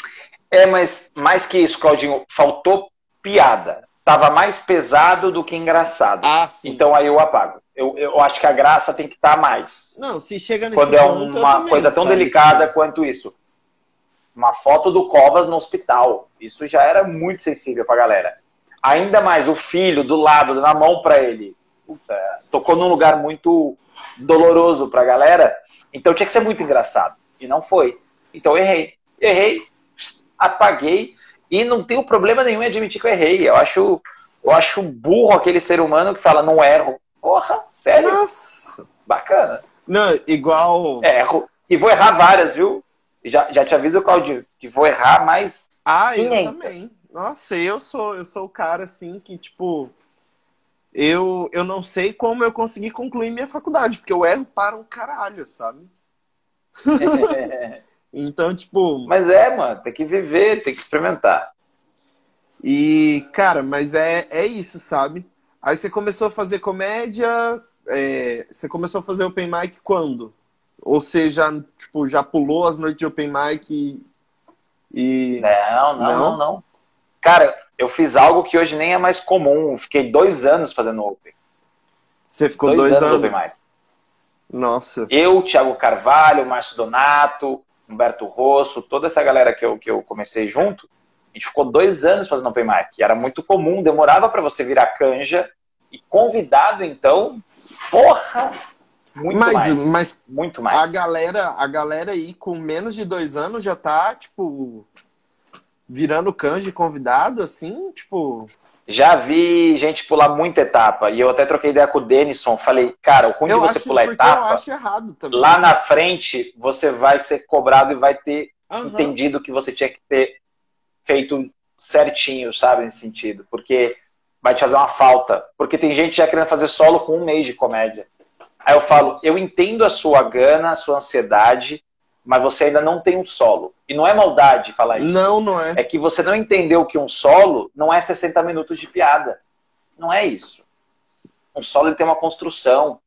É, mas mais que isso, Claudinho, faltou piada tava mais pesado do que engraçado. Ah, sim. Então aí eu apago. Eu, eu acho que a graça tem que estar tá mais. Não, se chega nesse Quando é uma também, coisa tão sabe? delicada quanto isso. Uma foto do Covas no hospital. Isso já era muito sensível pra galera. Ainda mais o filho do lado, na mão para ele. Puta, tocou num lugar muito doloroso pra galera. Então tinha que ser muito engraçado. E não foi. Então errei. Errei, apaguei e não tenho problema nenhum em admitir que eu errei. Eu acho, eu acho burro aquele ser humano que fala, não erro. Porra, sério? Nossa. Bacana. Não, igual. Erro. E vou errar várias, viu? Já, já te aviso, Claudio, que vou errar mais. Ah, 500. eu também. Nossa, eu sou, eu sou o cara assim que, tipo, eu, eu não sei como eu consegui concluir minha faculdade, porque eu erro para um caralho, sabe? [LAUGHS] Então, tipo. Mas é, mano, tem que viver, tem que experimentar. E, cara, mas é, é isso, sabe? Aí você começou a fazer comédia. É, você começou a fazer open mic quando? Ou você já, tipo, já pulou as noites de open mic e. e... Não, não, não, não, não. Cara, eu fiz algo que hoje nem é mais comum. Fiquei dois anos fazendo open. Você ficou dois, dois anos, anos? open mic. Nossa. Eu, Thiago Carvalho, Márcio Donato, Humberto Rosso, toda essa galera que eu, que eu comecei junto, a gente ficou dois anos fazendo open mic. Era muito comum, demorava para você virar canja. E convidado, então, porra! Muito mas, mais. Mas muito mais. A galera, a galera aí com menos de dois anos já tá, tipo, virando canja convidado, assim, tipo. Já vi gente pular muita etapa. E eu até troquei ideia com o Denison. Falei, cara, o de você pular etapa. Eu acho errado também. Lá na frente, você vai ser cobrado e vai ter uhum. entendido que você tinha que ter feito certinho, sabe? Nesse sentido. Porque vai te fazer uma falta. Porque tem gente já querendo fazer solo com um mês de comédia. Aí eu falo, eu entendo a sua gana, a sua ansiedade, mas você ainda não tem um solo. E não é maldade falar isso. Não, não é. É que você não entendeu que um solo não é 60 minutos de piada. Não é isso. Um solo ele tem uma construção.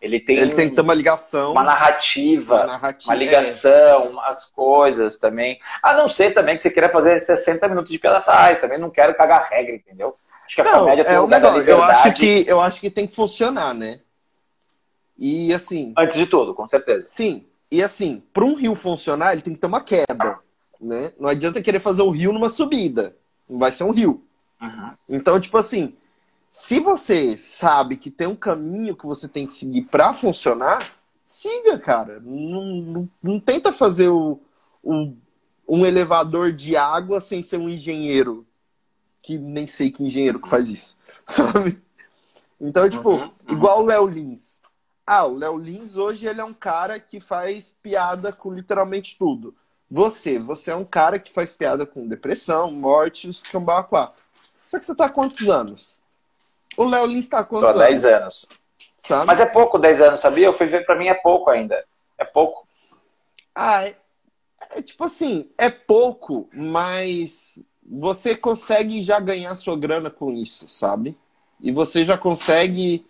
Ele tem, ele tem que ter uma ligação. Uma narrativa. Uma, narrativa, uma ligação, é. umas coisas também. A não ser também que você queira fazer 60 minutos de piada, faz. Também não quero cagar regra, entendeu? Acho que a não, comédia tem é um negócio. Eu acho, que, eu acho que tem que funcionar, né? E assim. Antes de tudo, com certeza. Sim. E assim, para um rio funcionar, ele tem que ter uma queda. Né? Não adianta querer fazer o rio numa subida. Não vai ser um rio. Uhum. Então, tipo assim, se você sabe que tem um caminho que você tem que seguir para funcionar, siga, cara. Não, não, não tenta fazer o, o, um elevador de água sem ser um engenheiro. Que nem sei que engenheiro que faz isso, [LAUGHS] sabe? Então, tipo, uhum, uhum. igual o Léo Lins. Ah, o Léo Lins hoje ele é um cara que faz piada com literalmente tudo. Você, você é um cara que faz piada com depressão, morte, os cambau Só que você tá há quantos anos? O Léo Lins tá há quantos Tô há 10 anos. Sabe? Mas é pouco 10 anos, sabia? Eu fui ver, pra mim é pouco ainda. É pouco. Ah, é, é tipo assim, é pouco, mas você consegue já ganhar sua grana com isso, sabe? E você já consegue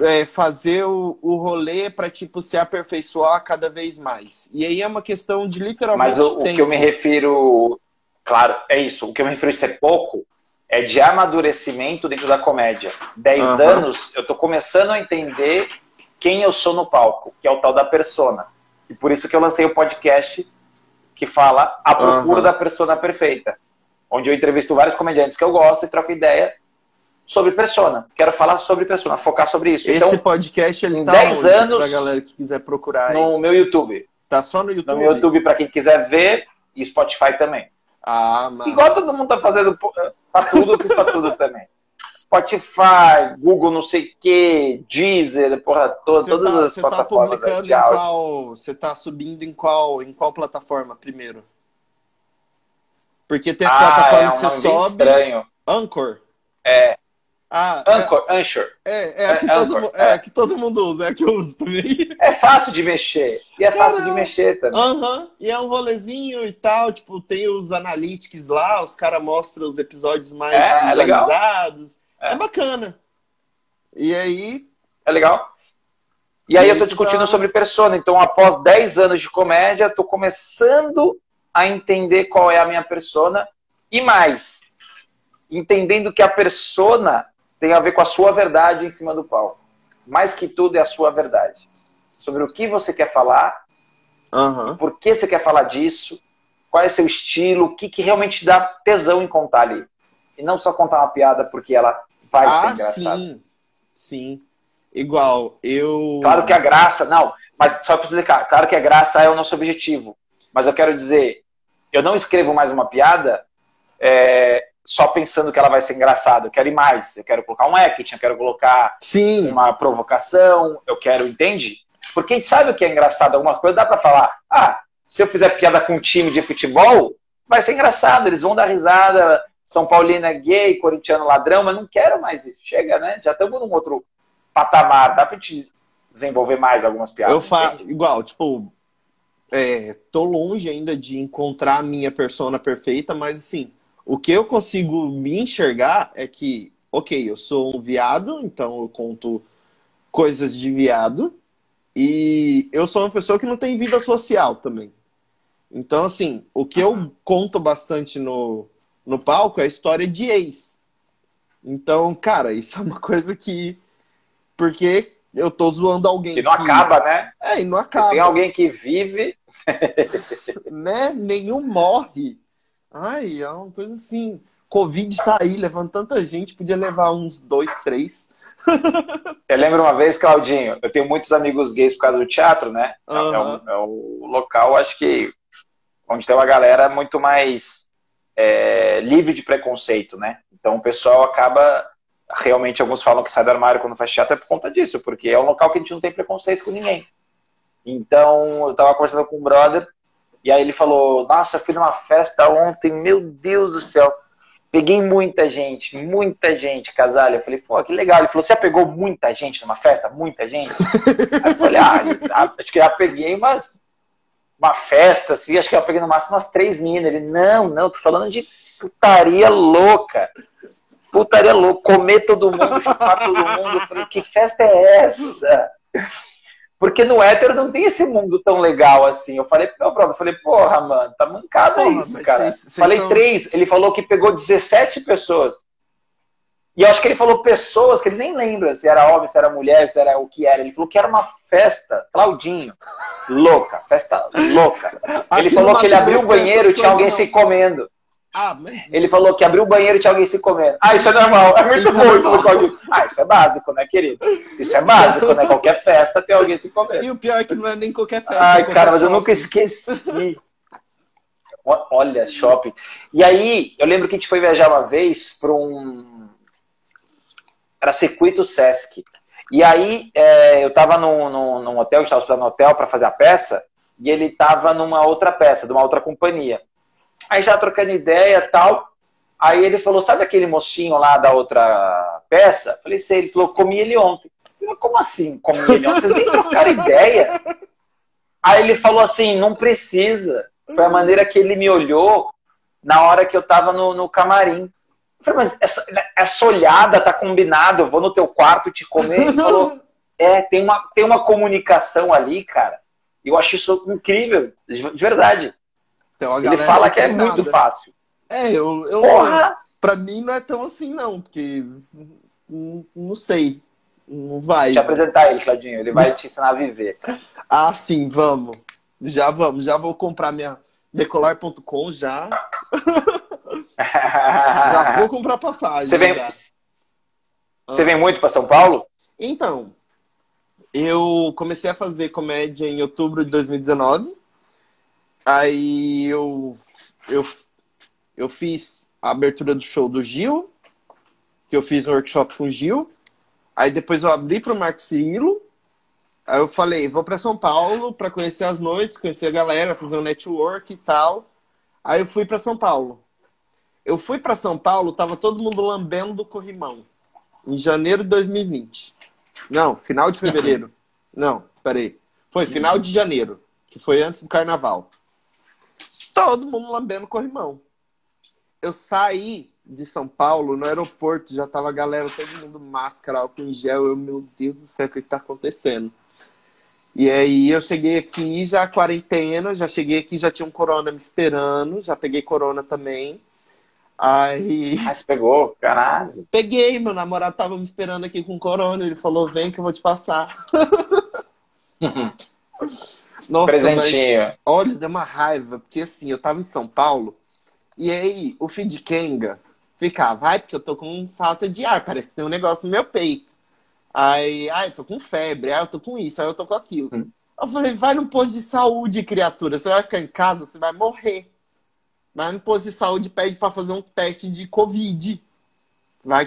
é, fazer o, o rolê para tipo se aperfeiçoar cada vez mais. E aí é uma questão de literalmente. Mas o, o que eu me refiro, claro, é isso. O que eu me refiro a ser pouco é de amadurecimento dentro da comédia. Dez uhum. anos, eu tô começando a entender quem eu sou no palco, que é o tal da persona. E por isso que eu lancei o podcast que fala A Procura uhum. da Persona Perfeita, onde eu entrevisto vários comediantes que eu gosto e troco ideia sobre persona. Quero falar sobre persona, focar sobre isso. Esse então, podcast ele tá 10 anos pra galera que quiser procurar aí. No meu YouTube. Tá só no YouTube? No meu YouTube para quem quiser ver e Spotify também. Ah, mas... Igual todo mundo tá fazendo pra tudo, eu fiz pra tudo também. Spotify, Google não sei o que, Deezer, porra toda, você todas tá, as você tá plataformas tá publicando em qual, Você tá subindo em qual, em qual plataforma primeiro? Porque tem a ah, plataforma é que você sobe. Estranho. Anchor. É. Ah, Anchor, é, Anchor. É, é, a que, é, todo, Anchor, é, é. que todo mundo usa, é a que eu uso também. [LAUGHS] É fácil de mexer. E é fácil de mexer também. Uhum. e é um rolezinho e tal, tipo, tem os analytics lá, os caras mostram os episódios mais é, visualizados. É. é bacana. E aí... É legal. E aí eu tô discutindo tá... sobre persona. Então, após 10 anos de comédia, tô começando a entender qual é a minha persona. E mais, entendendo que a persona tem a ver com a sua verdade em cima do palco. Mais que tudo é a sua verdade. Sobre o que você quer falar, uhum. por que você quer falar disso, qual é seu estilo, o que, que realmente dá tesão em contar ali. E não só contar uma piada porque ela vai ah, ser engraçada. Sim, sim. Igual, eu. Claro que a graça, não, mas só para explicar, claro que a graça é o nosso objetivo. Mas eu quero dizer, eu não escrevo mais uma piada é, só pensando que ela vai ser engraçada. Eu quero ir mais. Eu quero colocar um acting, eu quero colocar Sim. uma provocação, eu quero, entende? Porque a gente sabe o que é engraçado. Alguma coisa dá para falar. Ah, se eu fizer piada com um time de futebol, vai ser engraçado. Eles vão dar risada. São Paulino é gay, corintiano ladrão, mas não quero mais isso. Chega, né? Já estamos num outro patamar. Dá pra gente desenvolver mais algumas piadas. Eu faço igual, tipo, é, tô longe ainda de encontrar a minha persona perfeita, mas assim, o que eu consigo me enxergar é que, ok, eu sou um viado, então eu conto coisas de viado, e eu sou uma pessoa que não tem vida social também. Então, assim, o que eu conto bastante no, no palco é a história de ex. Então, cara, isso é uma [LAUGHS] coisa que. Porque eu tô zoando alguém. Que não que... acaba, né? É, e não acaba. Tem alguém que vive. [LAUGHS] né? Nenhum morre. Ai, é uma coisa assim. Covid tá aí, levando tanta gente, podia levar uns dois, três. [LAUGHS] eu lembro uma vez, Claudinho, eu tenho muitos amigos gays por causa do teatro, né? Uhum. É, o, é, o, local, acho que, onde tem uma galera muito mais é, livre de preconceito, né? Então o pessoal acaba, realmente, alguns falam que sai do armário quando faz teatro é por conta disso, porque é um local que a gente não tem preconceito com ninguém. Então, eu tava conversando com um brother, e aí ele falou: Nossa, fui numa festa ontem, meu Deus do céu. Peguei muita gente, muita gente, casal. Eu falei, pô, que legal. Ele falou: Você já pegou muita gente numa festa? Muita gente? aí eu falei: Ah, acho que já peguei umas, uma festa, assim. Acho que eu peguei no máximo umas três minas. Ele: Não, não, tô falando de putaria louca. Putaria louca. Comer todo mundo, chupar todo mundo. Eu falei: Que festa é essa? Porque no hétero não tem esse mundo tão legal assim. Eu falei pro meu brother, falei, porra, mano, tá mancada porra, isso, cara. Cês, cês falei três, ele falou que pegou 17 pessoas. E eu acho que ele falou pessoas que ele nem lembra se era homem, se era mulher, se era o que era. Ele falou que era uma festa, Claudinho, louca, festa louca. [LAUGHS] Ele falou que ele abriu o banheiro e tinha alguém não. se comendo. Ah, mas... Ele falou que abriu o banheiro e tinha alguém se comendo. Ah, isso é normal. É muito isso é bom. É ah, isso é básico, né, querido? Isso é básico, né? Qualquer festa tem alguém se comendo. E o pior é que não é nem qualquer festa. Ai, cara, mas eu nunca esqueci. Olha, shopping. E aí, eu lembro que a gente foi viajar uma vez para um era circuito Sesc. E aí é, eu estava num, num, num, hotel, a gente estava hospedado no hotel para fazer a peça, e ele estava numa outra peça, de uma outra companhia. Aí já trocando ideia tal. Aí ele falou: sabe aquele mocinho lá da outra peça? Falei, sei. Ele falou: comi ele ontem. Falei, como assim comi ele ontem? Vocês nem trocaram ideia. Aí ele falou assim: não precisa. Foi a maneira que ele me olhou na hora que eu tava no, no camarim. Eu falei, mas essa, essa olhada tá combinado, eu vou no teu quarto te comer. Ele [LAUGHS] falou, é, tem uma, tem uma comunicação ali, cara. Eu acho isso incrível, de verdade. Então, ele fala que é nada. muito fácil. É, eu, eu Porra! pra mim não é tão assim, não, porque não, não sei. Não vai. Te apresentar ele, Claudinho. Ele vai te ensinar a viver. ah, sim, vamos. Já vamos. Já vou comprar minha decolar.com já. [LAUGHS] já vou comprar passagem. Você vem, Você vem muito para São Paulo? Então, eu comecei a fazer comédia em outubro de 2019. Aí eu, eu, eu fiz a abertura do show do Gil, que eu fiz um workshop com o Gil. Aí depois eu abri para o Marco Cirilo. Aí eu falei, vou para São Paulo para conhecer as noites, conhecer a galera, fazer um network e tal. Aí eu fui para São Paulo. Eu fui para São Paulo, tava todo mundo lambendo do corrimão. Em janeiro de 2020. Não, final de [LAUGHS] fevereiro. Não, peraí. Foi final de janeiro, que foi antes do carnaval. Todo mundo lambendo corrimão. Eu saí de São Paulo, no aeroporto, já tava a galera, todo mundo máscara, álcool em gel. Eu, meu Deus do céu, o que, que tá acontecendo? E aí eu cheguei aqui já quarentena, já cheguei aqui, já tinha um corona me esperando, já peguei corona também. Aí. Ah, você pegou? Caralho. Peguei, meu namorado tava me esperando aqui com corona. Ele falou: vem que eu vou te passar. [LAUGHS] Nossa, Presentinho. Mas, olha, deu uma raiva, porque assim, eu tava em São Paulo, e aí o Feed Kenga ficava, vai, porque eu tô com falta de ar, parece que tem um negócio no meu peito. Aí, ai, eu tô com febre, aí eu tô com isso, aí eu tô com aquilo. Hum. Eu falei, vai no posto de saúde, criatura, você vai ficar em casa, você vai morrer. Vai no posto de saúde pede para fazer um teste de Covid. Vai.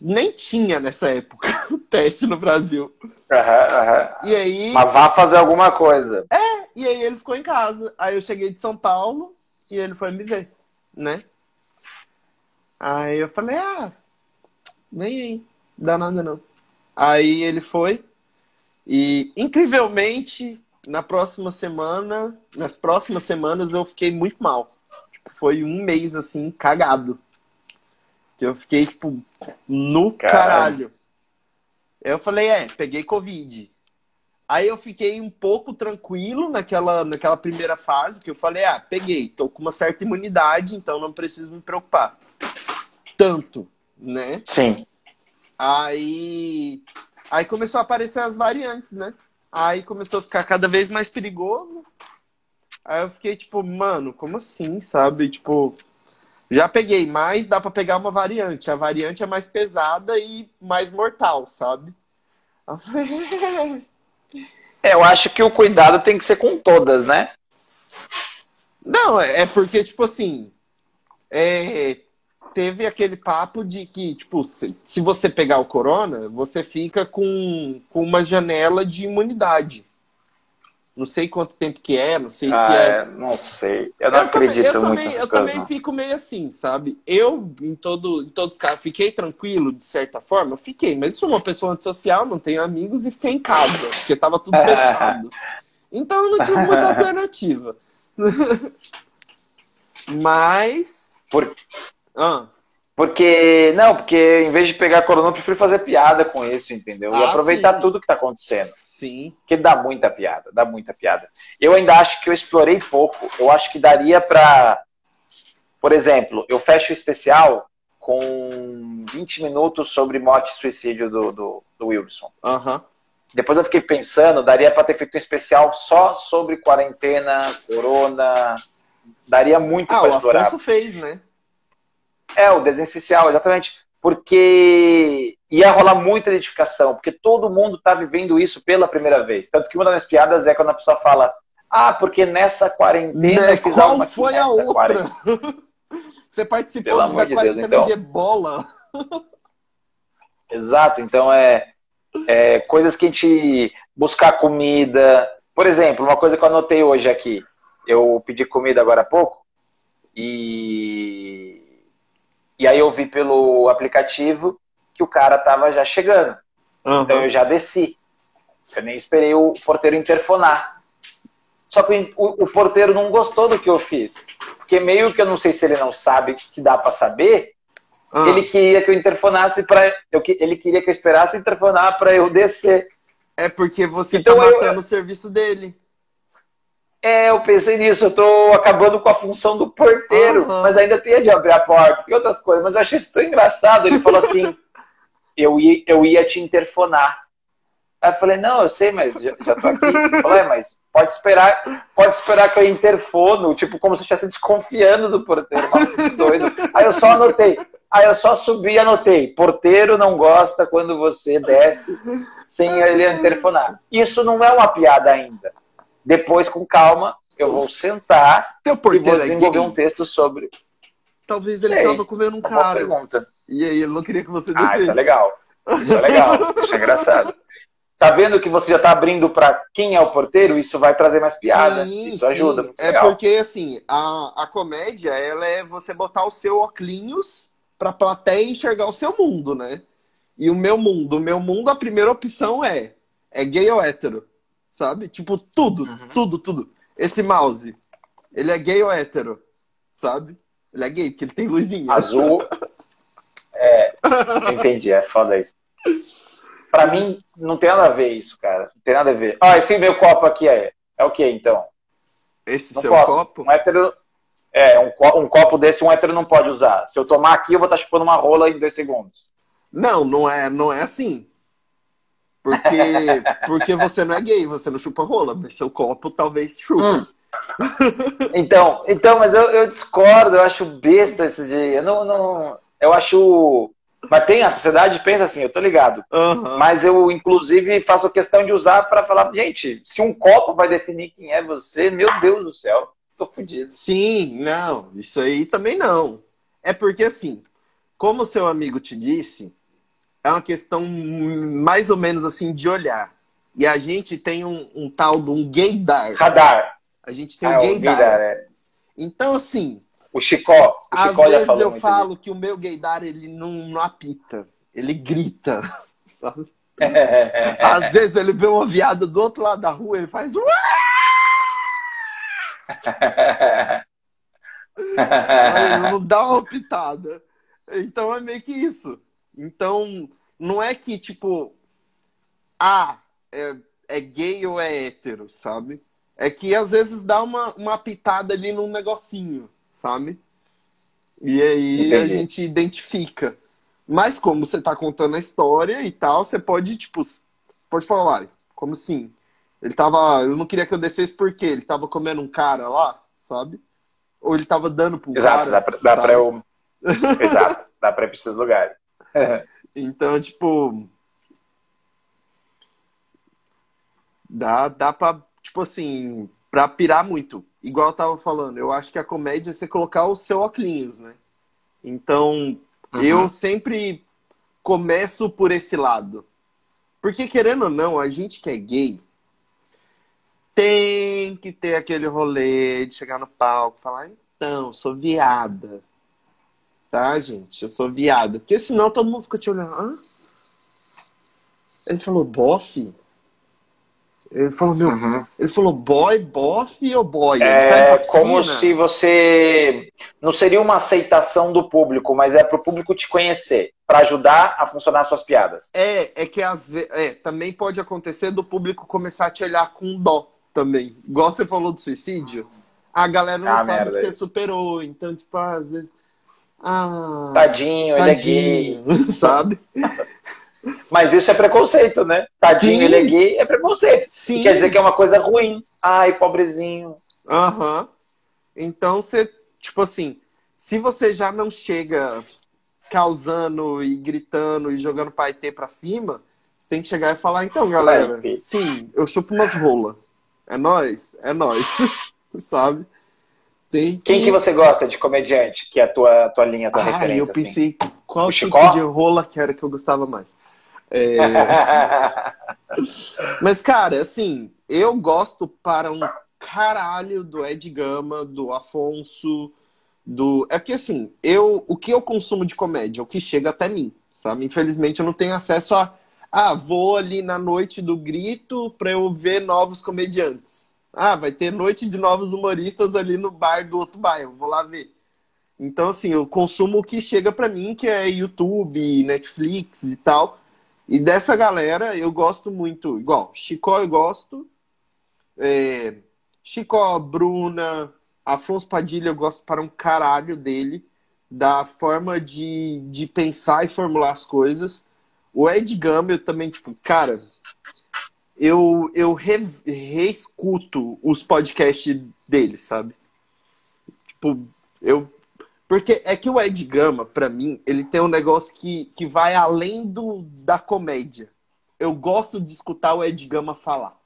Nem tinha nessa época teste no Brasil. Uhum, uhum. E aí. Mas vá fazer alguma coisa. É, e aí ele ficou em casa. Aí eu cheguei de São Paulo e ele foi me ver, né? Aí eu falei, ah, vem aí, dá nada não. Aí ele foi e incrivelmente na próxima semana, nas próximas semanas eu fiquei muito mal. Tipo, foi um mês assim cagado. Que eu fiquei tipo no caralho. caralho. Eu falei, é, peguei covid. Aí eu fiquei um pouco tranquilo naquela, naquela primeira fase, que eu falei, ah, peguei, tô com uma certa imunidade, então não preciso me preocupar tanto, né? Sim. Aí, aí começou a aparecer as variantes, né? Aí começou a ficar cada vez mais perigoso. Aí eu fiquei tipo, mano, como assim, sabe? Tipo, já peguei, mas dá para pegar uma variante. A variante é mais pesada e mais mortal, sabe? é, eu acho que o cuidado tem que ser com todas, né? Não, é, é porque, tipo assim, é, teve aquele papo de que, tipo, se, se você pegar o corona, você fica com, com uma janela de imunidade. Não sei quanto tempo que é, não sei ah, se é... é... Não sei. Eu não eu acredito também, eu muito também, Eu coisas, também fico meio assim, sabe? Eu, em, todo, em todos os casos, fiquei tranquilo, de certa forma, fiquei. Mas sou uma pessoa antissocial, não tenho amigos e fiquei em casa, porque tava tudo [LAUGHS] fechado. Então eu não tive muita alternativa. [LAUGHS] mas... Por... Ah. Porque, não, porque em vez de pegar corona, eu prefiro fazer piada com isso, entendeu? Ah, e aproveitar sim. tudo que tá acontecendo. Sim. Que dá muita piada, dá muita piada. Eu ainda acho que eu explorei pouco. Eu acho que daria pra. Por exemplo, eu fecho o especial com 20 minutos sobre morte e suicídio do, do, do Wilson. Uhum. Depois eu fiquei pensando, daria para ter feito um especial só sobre quarentena, corona. Daria muito ah, para explorar. Ah, o Afonso fez, né? É, o desencial, exatamente. Porque ia rolar muita identificação, porque todo mundo está vivendo isso pela primeira vez. Tanto que uma das piadas é quando a pessoa fala, ah, porque nessa quarentena né? eu fiz Qual foi a outra? [LAUGHS] Você participou da de quarentena Deus, então. de ebola. [LAUGHS] Exato, então é, é coisas que a gente buscar comida. Por exemplo, uma coisa que eu anotei hoje aqui. Eu pedi comida agora há pouco e, e aí eu vi pelo aplicativo que o cara tava já chegando. Uhum. Então eu já desci. Eu nem esperei o porteiro interfonar. Só que o, o, porteiro não gostou do que eu fiz. Porque meio que eu não sei se ele não sabe que dá para saber, ah. ele queria que eu interfonasse para ele queria que eu esperasse interfonar para eu descer. É porque você então, tá matando eu, o serviço dele. É, eu pensei nisso, eu tô acabando com a função do porteiro, uhum. mas ainda tinha de abrir a porta e outras coisas. Mas eu achei isso tão engraçado. Ele falou assim: [LAUGHS] eu ia, eu ia te interfonar. Aí eu falei, não, eu sei, mas já, já tô aqui. Ele falou, é, mas pode esperar, pode esperar que eu interfono, tipo, como se eu estivesse desconfiando do porteiro. Doido. Aí eu só anotei. Aí eu só subi e anotei. Porteiro não gosta quando você desce sem ele interfonar. Isso não é uma piada ainda. Depois, com calma, eu vou sentar e vou desenvolver é um texto sobre. Talvez ele estava comendo um cara. Pergunta. E aí ele não queria que você descesse. Ah, isso é legal. Isso é legal. isso é engraçado. Tá vendo que você já tá abrindo para quem é o porteiro? Isso vai trazer mais piada. Sim, isso sim. ajuda. É legal. porque, assim, a, a comédia, ela é você botar o seu óculos pra plateia enxergar o seu mundo, né? E o meu mundo, o meu mundo, a primeira opção é é gay ou hétero, sabe? Tipo, tudo, uhum. tudo, tudo. Esse mouse, ele é gay ou hétero, sabe? Ele é gay, porque ele tem luzinha. Azul. [LAUGHS] Entendi, é foda isso. Pra mim, não tem nada a ver isso, cara. Não tem nada a ver. Ah, esse meu copo aqui é. É o que então? Esse não seu posso. copo? Um hétero. É, um, um, copo desse um hétero não pode usar. Se eu tomar aqui, eu vou estar tá chupando uma rola em dois segundos. Não, não é, não é assim. Porque, [LAUGHS] porque você não é gay, você não chupa rola, mas seu copo talvez chupa. Hum. Então, então, mas eu, eu discordo, eu acho besta esse dia. Eu não, não, eu acho. Mas tem, a sociedade pensa assim, eu tô ligado. Uhum. Mas eu, inclusive, faço questão de usar para falar, gente, se um copo vai definir quem é você, meu Deus do céu, tô fudido. Sim, não, isso aí também não. É porque, assim, como seu amigo te disse, é uma questão mais ou menos assim de olhar. E a gente tem um, um tal de um gaydar. Radar. A gente tem ah, um gaydar. gaydar é. Então, assim, o Chicó. O Às Chicó vezes eu falo que o meu gaydar ele não, não apita, ele grita, [LAUGHS] sabe? Às vezes ele vê uma viada do outro lado da rua, ele faz. Aí não dá uma pitada. Então é meio que isso. Então, não é que, tipo, ah, é, é gay ou é hétero, sabe? É que às vezes dá uma, uma pitada ali num negocinho sabe? E aí Entendi. a gente identifica. Mas como você tá contando a história e tal, você pode, tipo, pode falar, como assim? Ele tava. Eu não queria que eu descesse porque ele tava comendo um cara lá, sabe? Ou ele tava dando pro Exato, cara. Dá pra, dá pra eu. Exato, dá pra ir pra esses lugares. [LAUGHS] então, tipo. Dá, dá pra, tipo assim, pra pirar muito igual eu tava falando, eu acho que a comédia é você colocar o seu óculos, né? Então, uhum. eu sempre começo por esse lado. Porque, querendo ou não, a gente que é gay tem que ter aquele rolê de chegar no palco e falar, então, sou viada. Tá, gente? Eu sou viada. Porque senão todo mundo fica te olhando. Hã? Ele falou, bofe? Ele falou, meu, uhum. ele falou boy, bofe ou boy? É como se você não seria uma aceitação do público, mas é para o público te conhecer, para ajudar a funcionar suas piadas. É, é que às vezes, é, também pode acontecer do público começar a te olhar com dó também. Igual você falou do suicídio, a galera não ah, sabe que você superou, então tipo às vezes ah, tadinho, tadinho ele é gay, [LAUGHS] sabe? [LAUGHS] Mas isso é preconceito, né? Tadinho, Sim. ele é gay, é preconceito. Sim. quer dizer que é uma coisa ruim. Ai, pobrezinho. Aham. Uhum. Então, você, tipo assim, se você já não chega causando e gritando e jogando paetê pra cima, você tem que chegar e falar, então, galera, sim, eu chupo umas rolas. É nós, é nós. [LAUGHS] Sabe? Tem que... Quem que você gosta de comediante, que é a tua, tua linha, a tua ah, referência? eu pensei assim? qual O tipo Chicó? de rola que era que eu gostava mais. É, [LAUGHS] Mas, cara, assim, eu gosto para um caralho do Ed Gama, do Afonso, do. É porque, assim, eu, o que eu consumo de comédia, o que chega até mim, sabe? Infelizmente eu não tenho acesso a. Ah, vou ali na noite do grito pra eu ver novos comediantes. Ah, vai ter noite de novos humoristas ali no bar do outro bairro, vou lá ver. Então, assim, eu consumo o que chega pra mim, que é YouTube, Netflix e tal. E dessa galera eu gosto muito, igual, Chicó eu gosto, é, Chicó, Bruna, Afonso Padilha eu gosto para um caralho dele, da forma de, de pensar e formular as coisas. O Ed Gama também, tipo, cara, eu, eu re, reescuto os podcasts dele, sabe? Tipo, eu porque é que o Ed Gama, pra mim, ele tem um negócio que, que vai além do, da comédia. Eu gosto de escutar o Ed Gama falar.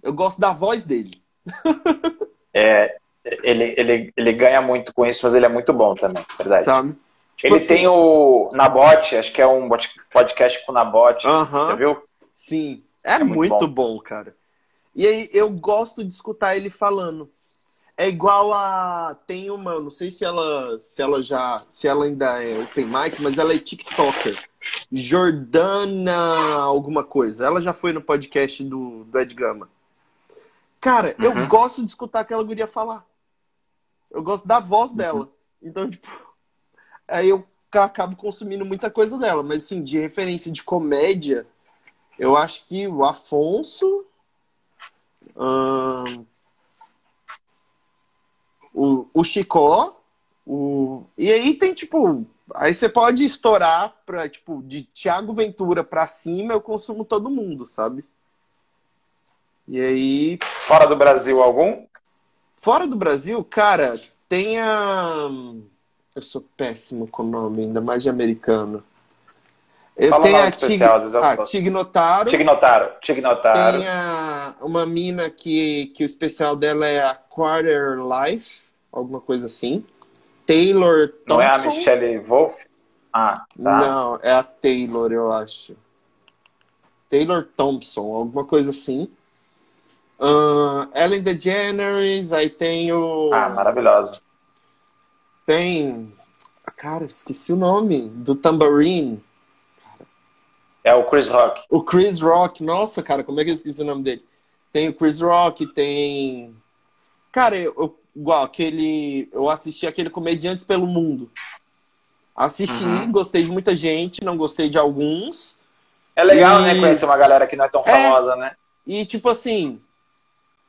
Eu gosto da voz dele. [LAUGHS] É, ele, ele, ele ganha muito com isso, mas ele é muito bom também, verdade. Sabe? Tipo ele assim, tem o Nabote, acho que é um podcast com o Nabote, Aham. já viu? Sim. É, É muito muito, bom. cara. E aí eu gosto de escutar ele falando. É igual a. Tem uma, não sei se ela, se ela já. Se ela ainda é open mic, mas ela é TikToker. Jordana alguma coisa. Ela já foi no podcast do, do Ed Gama. Cara, eu Uhum. gosto de escutar aquela guria falar. Eu gosto da voz dela. Então, tipo. Aí eu ca- acabo consumindo muita coisa dela. Mas, assim, de referência de comédia, eu acho que o Afonso. ahn, o, o Chicó. O, e aí tem, tipo. Aí você pode estourar pra, tipo, de Thiago Ventura pra cima, eu consumo todo mundo, sabe? E aí, Fora do Brasil algum? Fora do Brasil, cara, tem a. Eu sou péssimo com o nome, ainda mais de americano. Eu Fala tenho a Tig, ah, gosto. Tig Notaro. Tig Notaro. Tig Notaro. Tem a, uma mina que, que o especial dela é a Quarter Life, alguma coisa assim. Taylor Thompson. Não é a Michelle Wolf? Ah, tá. Não, é a Taylor, eu acho. Taylor Thompson, alguma coisa assim. Ahn, Ellen DeGeneres, aí tem o. Ah, maravilhosa. Tem. Cara, esqueci o nome. Do Tambourine. É o Chris Rock. O Chris Rock. Nossa, cara, como é que eu esqueci o nome dele? Tem o Chris Rock, tem. Cara, eu, eu- igual aquele. Eu assisti aquele Comediantes pelo Mundo. Assisti, Uhum. gostei de muita gente, não gostei de alguns. É legal, E- né? Conhecer uma galera que não é tão É. famosa, né? E tipo assim.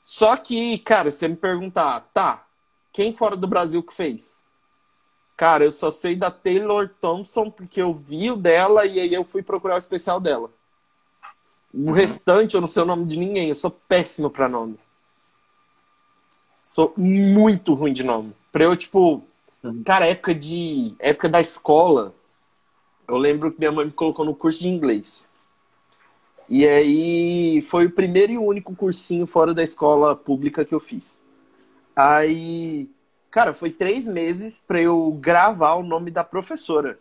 Só que, cara, se você me perguntar, tá, quem fora do Brasil que fez? Cara, eu só sei da Taylor Thompson porque eu vi o dela e aí eu fui procurar o especial dela. O restante eu não sei o nome de ninguém, eu sou péssimo pra nome. Sou muito ruim de nome. Pra eu, tipo, Uhum. cara, época de. época da escola, eu lembro que minha mãe me colocou no curso de inglês. E aí foi o primeiro e único cursinho fora da escola pública que eu fiz. Aí, cara, foi três meses pra eu gravar o nome da professora.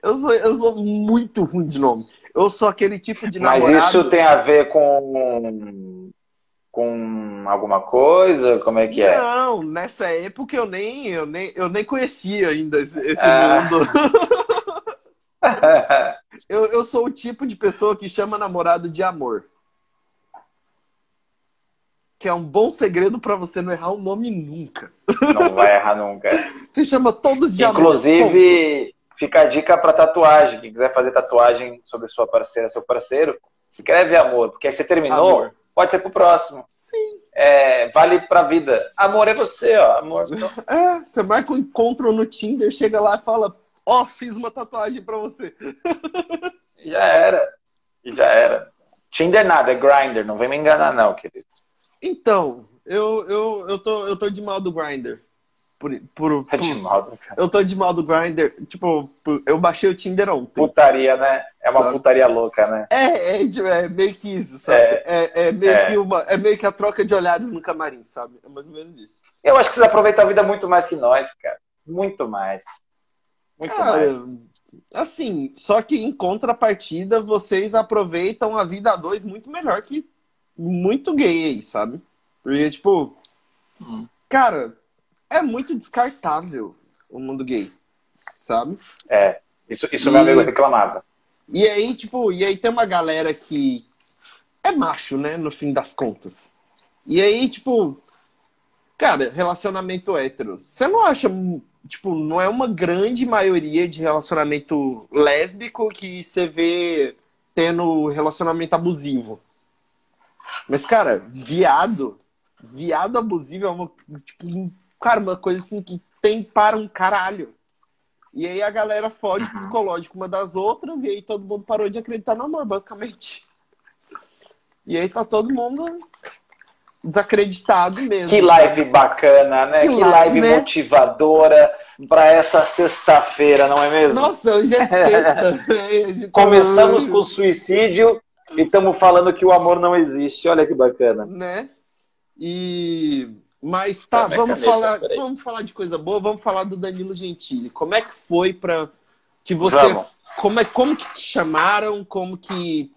Eu sou, eu sou muito ruim de nome. Eu sou aquele tipo de Mas namorado. isso tem a ver com com alguma coisa? Como é que é? Não, nessa época eu nem, eu nem, eu nem conhecia ainda esse, esse Ah. mundo. [LAUGHS] Eu, eu sou o tipo de pessoa que chama namorado de amor. Que é um bom segredo pra você não errar o nome nunca. Não vai errar nunca. [LAUGHS] Você chama todos de amor. ponto. Inclusive, fica a dica para tatuagem. Quem quiser fazer tatuagem sobre sua parceira, seu parceiro, escreve amor, porque aí você terminou, Amor. Pode ser pro próximo. Sim. É, vale pra vida. Amor é você, ó. Amor. [LAUGHS] É, você marca um encontro no Tinder, chega lá e fala: Ó, fiz uma tatuagem pra você. [LAUGHS] Já era. Já era. Tinder nada, é Grindr. Não vem me enganar, não, querido. Então, eu, eu, eu, tô, eu tô de mal do Grindr. Por, por, É de cara. Eu tô de mal do Grindr. Tipo, eu baixei o Tinder ontem. Putaria, né? É uma Sabe? putaria louca, né? É, é, é meio que isso, sabe? É, é meio É. que uma, é meio que a troca de olhares no camarim, sabe? É mais ou menos isso. Eu acho que vocês aproveitam a vida muito mais que nós, cara. Muito mais. Muito Cara, mais. assim, só que em contrapartida, vocês aproveitam a vida a dois muito melhor que muito gay aí, sabe? Porque, tipo, Hum. cara, é muito descartável o mundo gay, sabe? É. Isso, isso meu amigo reclamava. E aí, tipo, e aí tem uma galera que é macho, né, no fim das contas. E aí, tipo, cara, relacionamento hétero. Você não acha, tipo, não é uma grande maioria de relacionamento lésbico que você vê tendo relacionamento abusivo. Mas, cara, viado, viado abusivo é uma, tipo, cara, uma coisa assim que tem para um caralho. E aí a galera fode psicológico uma das outras, e aí todo mundo parou de acreditar no amor, basicamente. E aí tá todo mundo desacreditado mesmo. Que live bacana, né? Que Que, live, live né? motivadora para essa sexta-feira, não é mesmo? Nossa, hoje é sexta. [LAUGHS] Hoje tá- Começamos com suicídio e estamos falando que o amor não existe. Olha que bacana. Né? E... Mas tá, Tá, vamos caneta, falar, peraí. vamos falar de coisa boa, vamos falar do Danilo Gentili. Como é que foi pra que você Vamos. como é como que te chamaram, como que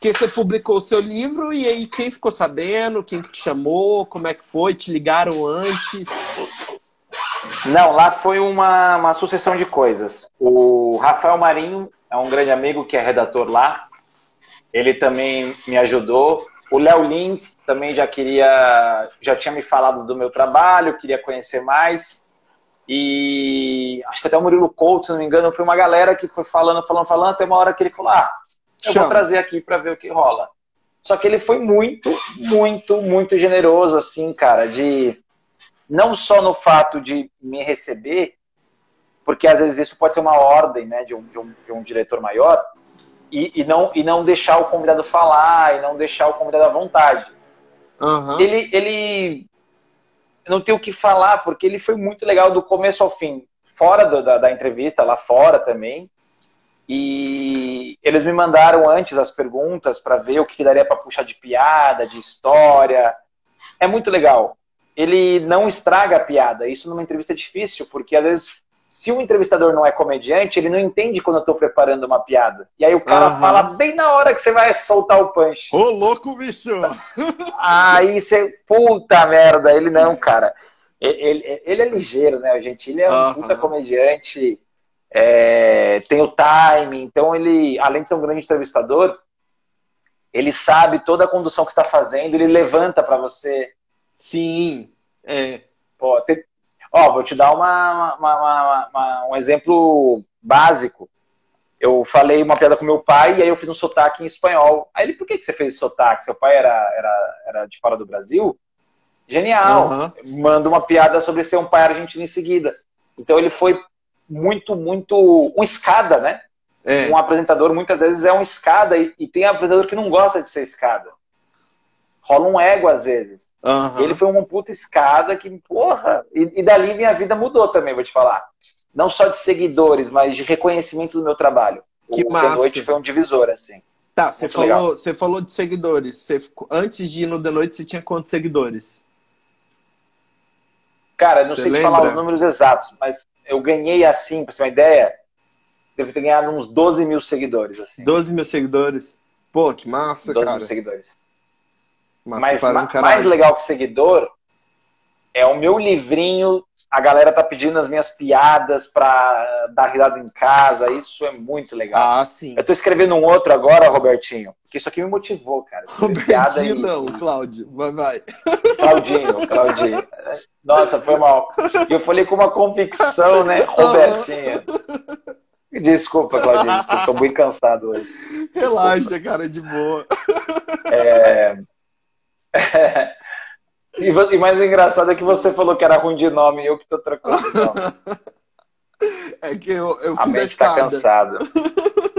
que você publicou o seu livro e aí quem ficou sabendo, quem que te chamou, como é que foi, te ligaram antes? Não, lá foi uma, uma sucessão de coisas. O Rafael Marinho é um grande amigo que é redator lá. Ele também me ajudou. O Léo Lins também já queria, já tinha me falado do meu trabalho, queria conhecer mais. E acho que até o Murilo Couto, se não me engano, foi uma galera que foi falando, falando, falando, até uma hora que ele falou: Ah, eu Chama. vou trazer aqui para ver o que rola. Só que ele foi muito, muito, muito generoso, assim, cara, de não só no fato de me receber, porque às vezes isso pode ser uma ordem né, de, um, de, um, de um diretor maior, e, e, não, e não deixar o convidado falar, e não deixar o convidado à vontade. Aham. Ele, ele não tem o que falar, porque ele foi muito legal do começo ao fim, fora do- da, da entrevista, lá fora também. E eles me mandaram antes as perguntas para ver o que daria para puxar de piada, de história. É muito legal. Ele não estraga a piada. Isso numa entrevista é difícil, porque às vezes, se o entrevistador não é comediante, ele não entende quando eu estou preparando uma piada. E aí o cara Aham. fala bem na hora que você vai soltar o punch. Ô, louco, bicho! [LAUGHS] Aí você, puta merda, ele não, cara. Ele, ele- ele é ligeiro, né? O Gentili é um Aham. puta comediante, é, tem o time, então ele, além de ser um grande entrevistador, ele sabe toda a condução que está fazendo, ele levanta para você. Sim, é. Pô, tem- ó, vou te dar uma, uma- uma- um exemplo básico. Eu falei uma piada com meu pai e aí eu fiz um sotaque em espanhol. Aí ele, por que, que você fez esse sotaque? Seu pai era, era, era de fora do Brasil? Genial. Aham. Manda uma piada sobre ser um pai argentino em seguida. Então ele foi muito, muito. Um escada, né? É. Um apresentador muitas vezes é um escada e, e tem apresentador que não gosta de ser escada. Rola um ego às vezes. Aham. Ele foi uma puta escada que, porra, e, e dali minha vida mudou também, vou te falar. Não só de seguidores, mas de reconhecimento do meu trabalho. Que o massa. The Noite foi um divisor, assim. Tá, você falou, você falou de seguidores. Você antes de ir no The Noite, você tinha quantos seguidores? Cara, não Você sei te lembra? falar os números exatos, mas eu ganhei assim, pra você ter uma ideia, devo ter ganhado uns 12 mil seguidores, assim. 12 mil seguidores. Pô, que massa, 12 cara. mil seguidores. Massa Mas para um ma- caralho. mais legal que seguidor é o meu livrinho. A galera tá pedindo as minhas piadas pra dar risada em casa. Isso é muito legal. Ah, sim. Eu tô escrevendo um outro agora, Robertinho, que isso aqui me motivou, cara. Robertinho e- não, Cláudio. Vai, vai. [LAUGHS] Claudinho, Claudinho. Nossa, foi mal. E eu falei com uma convicção, né? Robertinho. Desculpa, Claudinho, desculpa, tô muito cansado hoje. Relaxa, cara, de boa. E, [LAUGHS] vo- e mais engraçado é que você falou que era ruim de nome e eu que tô trocando de nome. [LAUGHS] É que eu, eu A mente tá escada. cansada.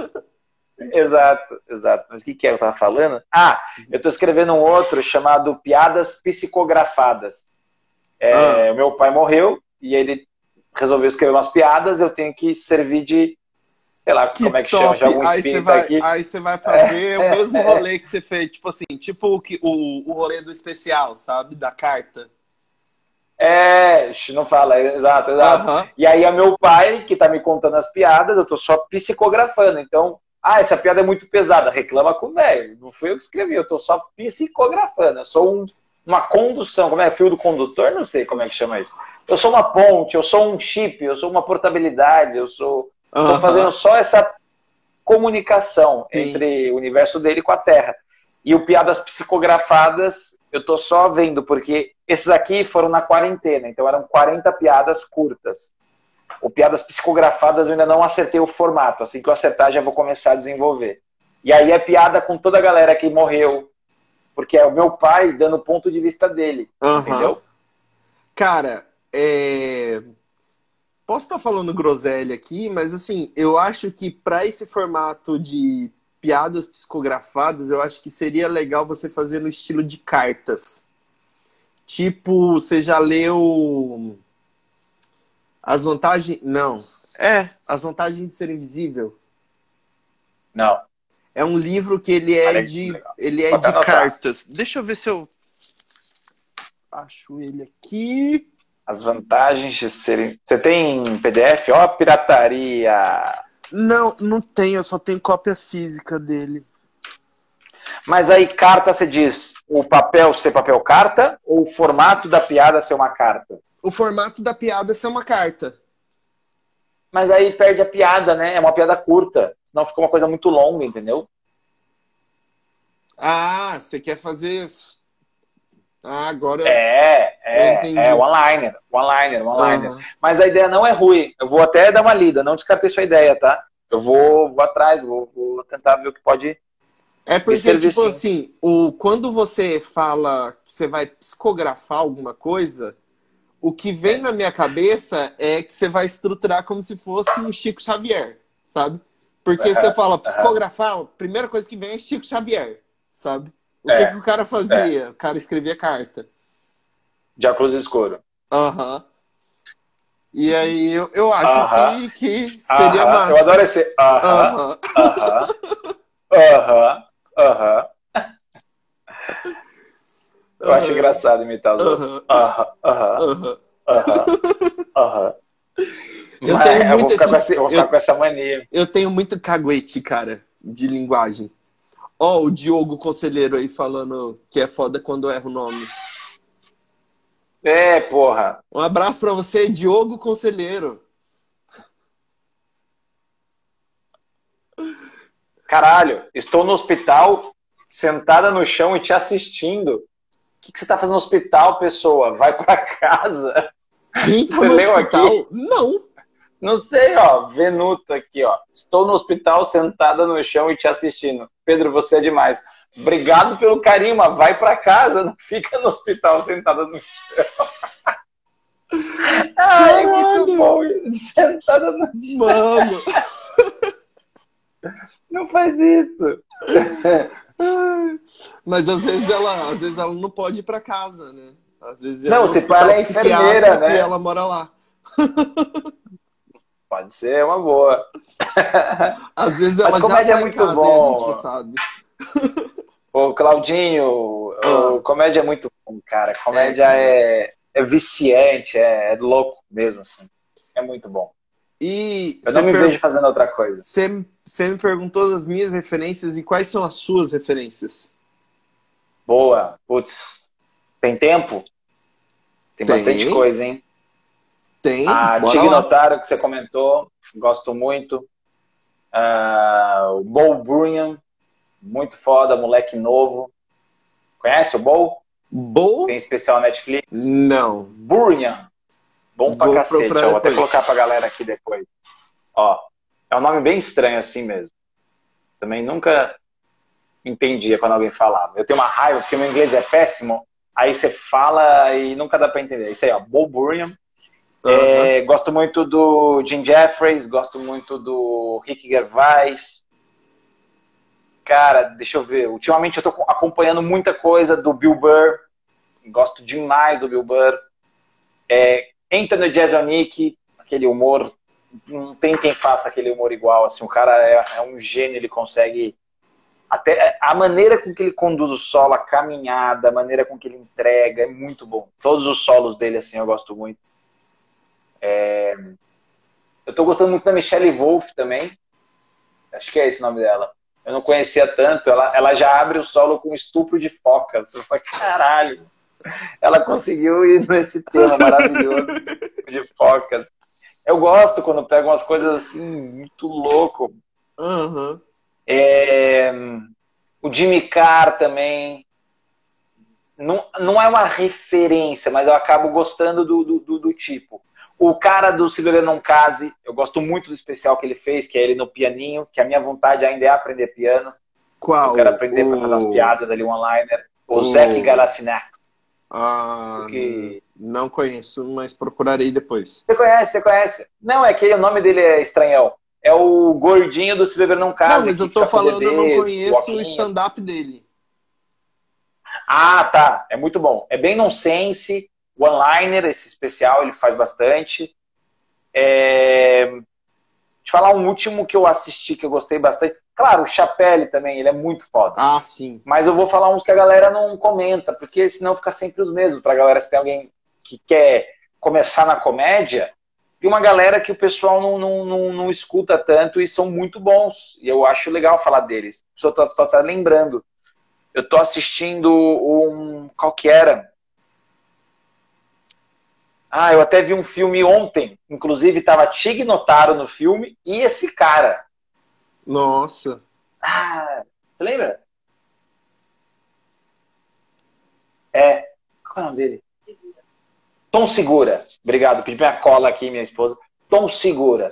[LAUGHS] exato, exato. Mas o que, que é que eu tava falando? Ah, eu tô escrevendo um outro chamado Piadas Psicografadas. É, Ah. o Meu pai morreu e ele resolveu escrever umas piadas, eu tenho que servir de, sei lá, Que como é que top. chama, de algum aí você vai, aqui. aí você vai fazer o É, [LAUGHS] mesmo é, rolê que você fez, tipo assim, tipo o, que- o, o rolê do especial, sabe? Da carta. É, não fala, exato, exato. Uhum. E aí é meu pai que tá me contando as piadas, eu tô só psicografando. Então, ah, essa piada é muito pesada, reclama com o velho. Não fui eu que escrevi, eu tô só psicografando. Eu sou um, uma condução, como é? Fio do condutor? Não sei como é que chama isso. Eu sou uma ponte, eu sou um chip, eu sou uma portabilidade, eu sou. Uhum. Tô fazendo só essa comunicação Sim. entre o universo dele com a Terra. E o Piadas Psicografadas, eu tô só vendo, porque esses aqui foram na quarentena, então eram 40 piadas curtas. O Piadas Psicografadas eu ainda não acertei o formato. Assim que eu acertar, já vou começar a desenvolver. E aí é piada com toda a galera que morreu. Porque é o meu pai dando o ponto de vista dele. Uhum. Entendeu? Cara, é... posso estar falando groselha aqui, mas assim, eu acho que para esse formato de piadas psicografadas, eu acho que seria legal você fazer no estilo de cartas. Tipo, você já leu as vantagens. Não. É, As Vantagens de Ser Invisível. Não. É um livro que ele é de. Ele é de cartas. Deixa eu ver se eu. Acho ele aqui. As vantagens de serem. Você tem PDF? Ó, pirataria! Não, não tenho, eu só tenho cópia física dele. Mas aí, carta, você diz o papel ser papel carta ou o formato da piada ser uma carta? o formato da piada ser uma carta. Mas aí perde a piada, né? É uma piada curta. Senão fica uma coisa muito longa, entendeu? Ah, você quer fazer. Ah, agora. É, é, é, one-liner, one-liner, one-liner. Uhum. Mas a ideia não é ruim. Eu vou até dar uma lida, não descartei sua ideia, tá? Eu vou, vou atrás, vou, vou tentar ver o que pode. É porque, tipo assim, o, quando você fala que você vai psicografar alguma coisa, o que vem na minha cabeça é que você vai estruturar como se fosse um Chico Xavier, sabe? Porque você fala psicografar, a primeira coisa que vem é Chico Xavier, sabe? O é, que, que o cara fazia? É. O cara escrevia carta. De óculos escuro. Aham. Uhum. E aí eu, eu acho uh -huh. que, que seria uh -huh. massa. Eu adoro esse. Aham. Aham. Aham. Aham. Eu acho engraçado imitar os outros. Aham, aham, aham, aham. [LAUGHS] Eu tenho muito eu vou, esses... eu vou ficar eu, com essa mania. Eu tenho muito caguete, cara, de linguagem. Ó, oh, o Diogo Conselheiro aí falando que é foda quando erra o nome. É, porra. Um abraço pra você, Diogo Conselheiro. Caralho, estou no hospital, sentada no chão e te assistindo que, que você está fazendo no hospital, pessoa? Vai para casa. Quem tá você no leu hospital? aqui? Não. Não sei, ó. Venuto aqui, ó. Estou no hospital sentada no chão e te assistindo. Pedro, você é demais. Obrigado pelo carinho, mas vai para casa, não fica no hospital sentada no chão. [LAUGHS] Ai, muito bom. Sentada no chão. Mano. Não faz isso. [LAUGHS] Mas às vezes ela, às vezes ela não pode ir para casa, né? Às vezes não, se ela é enfermeira, né? E ela mora lá. [LAUGHS] Pode ser uma boa. [LAUGHS] Às vezes ela Mas comédia já tá é muito casa, bom. a gente sabe. [LAUGHS] O Claudinho, ah. comédia é muito bom, cara. Comédia é, é, é viciante, é, é louco mesmo, assim. É muito bom. E eu não me per... vejo fazendo outra coisa. Você, você me perguntou das minhas referências e quais são as suas referências? Boa. Putz, tem tempo? Tem, tem. bastante coisa, hein? Tem. A Tig Notaro, que você comentou, gosto muito. Uh, o Bo Burnham, muito foda, moleque novo. Conhece o Bo? Bo? Tem especial Netflix? Não. Burnham. Bom pra vou cacete. Ó, vou até colocar pra galera aqui depois. Ó, é um nome bem estranho assim mesmo. Também nunca entendia quando alguém falava. Eu tenho uma raiva porque meu inglês é péssimo. Aí você fala e nunca dá pra entender. Isso aí, ó, Bo Burnham. Uhum. É, gosto muito do Jim Jeffries, gosto muito do Rick Gervais. Cara, deixa eu ver. Ultimamente eu tô acompanhando muita coisa do Bill Burr. Gosto demais do Bill Burr. É, entra no Jazzonic, aquele humor, não tem quem faça aquele humor igual, assim, o cara é, é um gênio, ele consegue Até a maneira com que ele conduz o solo, a caminhada, a maneira com que ele entrega, é muito bom. Todos os solos dele, assim, eu gosto muito. É... Eu tô gostando muito da Michelle Wolf também. Acho que é esse o nome dela. Eu não conhecia tanto. Ela, ela já abre o solo com estupro de focas. Eu falei, caralho. Ela conseguiu ir nesse tema maravilhoso de focas. Eu gosto quando pego umas coisas assim, muito louco. Uhum. É, o Jimmy Carr também. Não, não é uma referência, mas eu acabo gostando do, do, do tipo. O cara do Se Beber Não Case, eu gosto muito do especial que ele fez, que é ele no pianinho, que a minha vontade ainda é aprender piano. Qual? Eu quero aprender o... para fazer umas piadas ali, one-liner. O, o... Zac Galifianakis. Ah, Porque... não conheço, mas procurarei depois. Você conhece, você conhece. Não, é que o nome dele é estranhão. É o gordinho do Se Beber Não Case. Não, mas eu tô falando, bebê, eu não conheço o stand-up dele. Ah, tá. É muito bom. É bem nonsense One-liner, esse especial, ele faz bastante. É... Te falar um último que eu assisti, que eu gostei bastante. Claro, o Chapelle também, ele é muito foda. Ah, sim. Mas eu vou falar uns que a galera não comenta, porque senão fica sempre os mesmos. Pra galera, se tem alguém que quer começar na comédia, tem uma galera que o pessoal não, não, não, não escuta tanto e são muito bons. E eu acho legal falar deles. Só tô, tô, tô lembrando. Eu tô assistindo um. Qual que era? Ah, eu até vi um filme ontem, inclusive estava Tig Notaro no filme e esse cara. Nossa. Ah, você lembra? É. Qual é o nome dele? Tom Segura. Obrigado, pedi minha cola aqui, minha esposa. Tom Segura.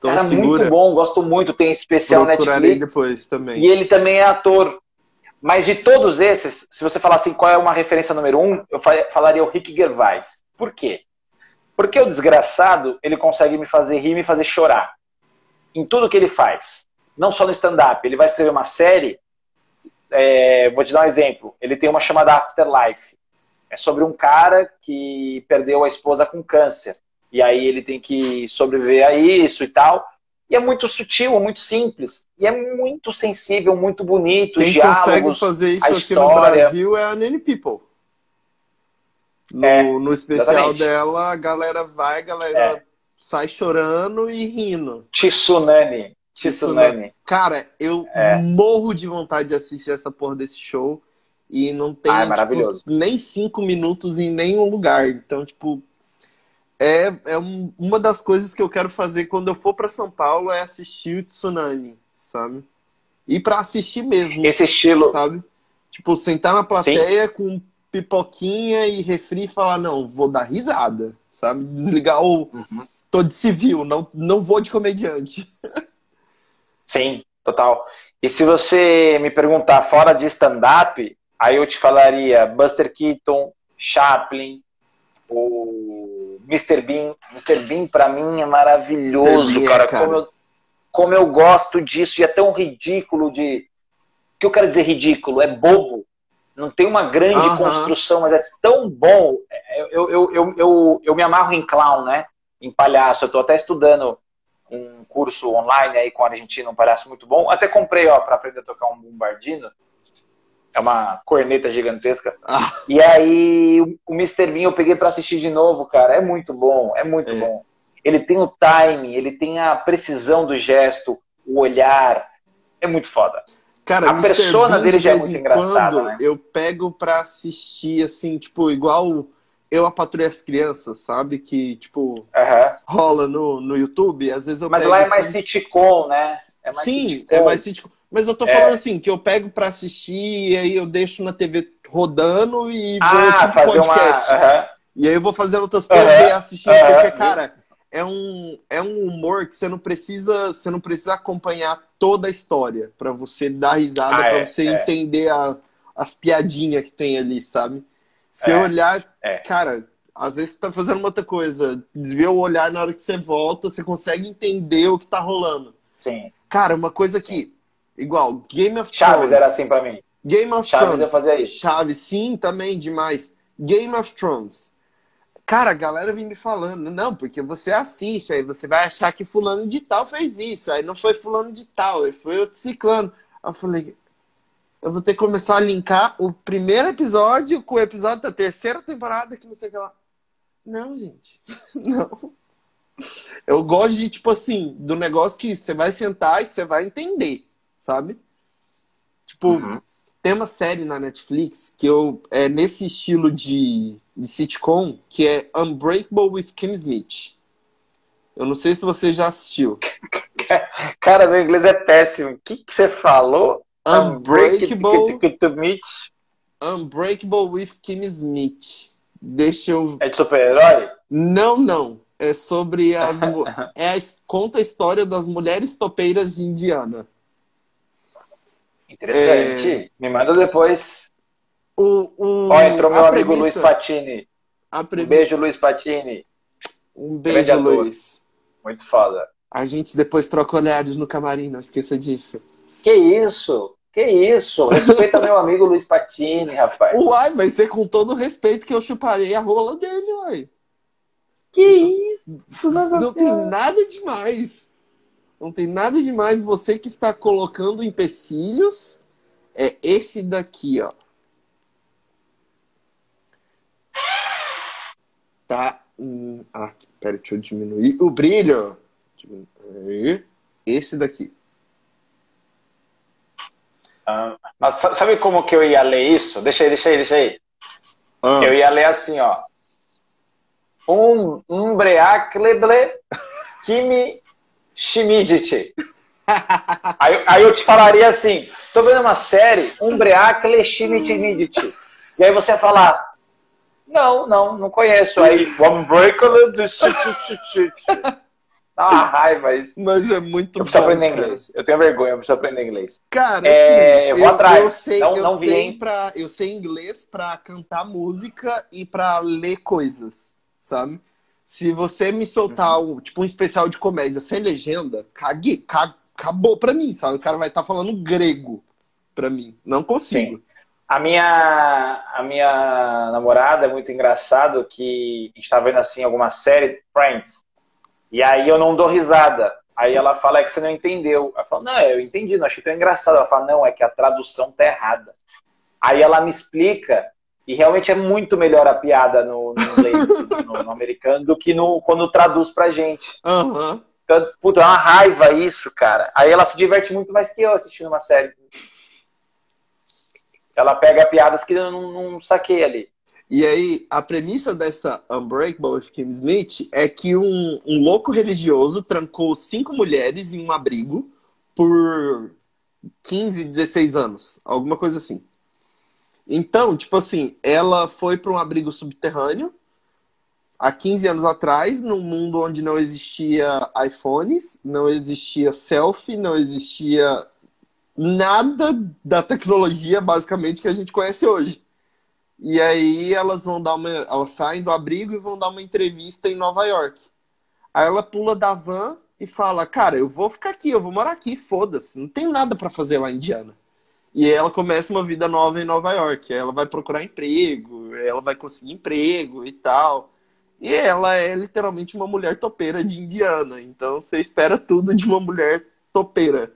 Tom Era Segura. muito bom, gosto muito, tem especial Procurarei Netflix. depois também. E ele também é ator. Mas de todos esses, se você falar assim, qual é uma referência número um, eu falaria o Rick Gervais. Por quê? Porque o desgraçado, ele consegue me fazer rir e me fazer chorar. Em tudo que ele faz. Não só no stand-up. Ele vai escrever uma série. É, vou te dar um exemplo. Ele tem uma chamada Afterlife. É sobre um cara que perdeu a esposa com câncer. E aí ele tem que sobreviver a isso e tal. E é muito sutil, muito simples. E é muito sensível, muito bonito. Quem diálogos, consegue fazer isso aqui no Brasil é a Nanny People. No, é, no especial exatamente. dela, a galera vai, a galera é. sai chorando e rindo. Tsunami. Tsunami. Cara, eu é. morro de vontade de assistir essa porra desse show. E não tem ah, é tipo, nem cinco minutos em nenhum lugar. Então, tipo, é, é um, uma das coisas que eu quero fazer quando eu for para São Paulo é assistir o Tsunami, sabe? E para assistir mesmo. Esse estilo. Sabe? Tipo, sentar na plateia Sim. com pipoquinha e refri e falar, não, vou dar risada, sabe? Desligar o. Uhum. Tô de civil, não, não vou de comediante. Sim, total. E se você me perguntar fora de stand-up, aí eu te falaria Buster Keaton, Chaplin, o Mr. Bean. Mr. Bean, pra mim, é maravilhoso, Bean, cara. cara. Como, eu, como eu gosto disso e é tão ridículo de. O que eu quero dizer ridículo? É bobo não tem uma grande uhum. construção, mas é tão bom. Eu, eu, eu, eu, eu me amarro em clown, né? Em palhaço. Eu estou até estudando um curso online aí com a Argentina, um palhaço muito bom. Até comprei, ó, para aprender a tocar um bombardino. É uma corneta gigantesca. Ah. E aí, o Mr. Bean eu peguei para assistir de novo, cara. É muito bom, é muito é. bom. Ele tem o timing, ele tem a precisão do gesto, o olhar. É muito foda. Cara, a persona dele já é muito engraçada, né? Eu pego pra assistir, assim, tipo, igual eu a patrulha as crianças, sabe? Que, tipo, rola no, no YouTube. Às vezes eu Mas lá é mais assim... sitcom, né? É mais Sim, sitcom. é mais sitcom. Mas eu tô é. falando assim, que eu pego pra assistir e aí eu deixo na TV rodando e ah, vou, tipo, fazer podcast. Uma... E aí eu vou fazendo outras coisas e assistindo, porque, cara, é um, é um humor que você não precisa, você não precisa acompanhar toda a história para você dar risada, ah, para é, você é. entender a, as piadinhas que tem ali, sabe? Se é, olhar, é. cara, às vezes você tá fazendo uma outra coisa, desvia o olhar na hora que você volta, você consegue entender o que tá rolando. Sim. Cara, uma coisa que, igual, Game of Chaves Thrones. Chaves era assim para mim. Game of Chaves Thrones. Eu fazia isso. Chaves, sim, também, demais. Game of Thrones Cara, a galera vem me falando, não, porque você assiste, aí você vai achar que fulano de tal fez isso, aí não foi fulano de tal, aí foi outro ciclano. Aí eu falei, eu vou ter que começar a linkar o primeiro episódio com o episódio da terceira temporada, que não sei o que lá. Não, gente. [LAUGHS] Não. Eu gosto de, tipo assim, do negócio que você vai sentar e você vai entender, sabe? Tipo, uhum. Tem uma série na Netflix que eu é nesse estilo de, de sitcom, que é Unbreakable with Kim Smith. Eu não sei se você já assistiu. [LAUGHS] Cara, meu inglês é péssimo. O que, que você falou? Unbreakable. Unbreakable with Kim Smith. Deixa eu. É de super-herói? Não, não. É sobre as. [LAUGHS] é a... conta a história das mulheres topeiras de Indiana. Interessante. É... Me manda depois. O, o... Ó, entrou meu amigo premissa... Luiz Patini. Um beijo, Luiz Patini. Um beijo, Luiz. Muito foda. A gente depois troca olhares no camarim, não esqueça disso. Que isso? Que isso? Respeita meu amigo Luiz Patini, rapaz. [LAUGHS] Uai, vai ser com todo o respeito que eu chuparei a rola dele, uai. Que isso? Não, não tem nada demais. Não tem nada demais. Você que está colocando empecilhos é esse daqui, ó. Tá. Hum, ah, pera, deixa eu diminuir o brilho. Esse daqui. Ah, mas sabe como que eu ia ler isso? Deixa aí, deixa aí, deixa aí. Ah. Eu ia ler assim, ó. Um umbreacleble kimi shimidite. aí, aí eu te falaria assim, tô vendo uma série, umbreacle shimidite. E aí você ia falar, não, não, não conheço. Aí, Unbreakable Dá uma raiva isso. Mas é muito Eu preciso bom, aprender cara. inglês. Eu tenho vergonha, eu preciso aprender inglês. Cara, é, assim, eu vou atrás. Eu sei, não, eu, não sei pra, eu sei inglês pra cantar música e pra ler coisas, sabe? Se você me soltar uhum. um, tipo um especial de comédia sem legenda, cague, cague, acabou pra mim, sabe? O cara vai estar tá falando grego pra mim. Não consigo. Sim. A minha, a minha namorada é muito engraçado que a gente tá vendo assim alguma série, Friends. E aí eu não dou risada. Aí ela fala, é que você não entendeu. Eu falo, não, eu entendi, não achei tão engraçado. Ela fala, não, é que a tradução tá errada. Aí ela me explica, e realmente é muito melhor a piada no inglês, no, no, americano, do que no, quando traduz pra gente. Uhum. Então, puta, é uma raiva isso, cara. Aí ela se diverte muito mais que eu assistindo uma série. Ela pega piadas que eu não, não saquei ali. E aí, a premissa dessa Unbreakable with Kim Smith é que um, um louco religioso trancou cinco mulheres em um abrigo por 15, 16 anos, alguma coisa assim. Então, tipo assim, ela foi para um abrigo subterrâneo há 15 anos atrás, num mundo onde não existia iPhones, não existia selfie, não existia nada da tecnologia, basicamente, que a gente conhece hoje. E aí elas vão dar uma. Elas saem do abrigo e vão dar uma entrevista em Nova York. Aí ela pula da van e fala: Cara, eu vou ficar aqui, eu vou morar aqui, foda-se, não tem nada para fazer lá em Indiana. E ela começa uma vida nova em Nova York. Ela vai procurar emprego, ela vai conseguir emprego e tal. E ela é literalmente uma mulher topeira de Indiana. Então você espera tudo de uma mulher topeira.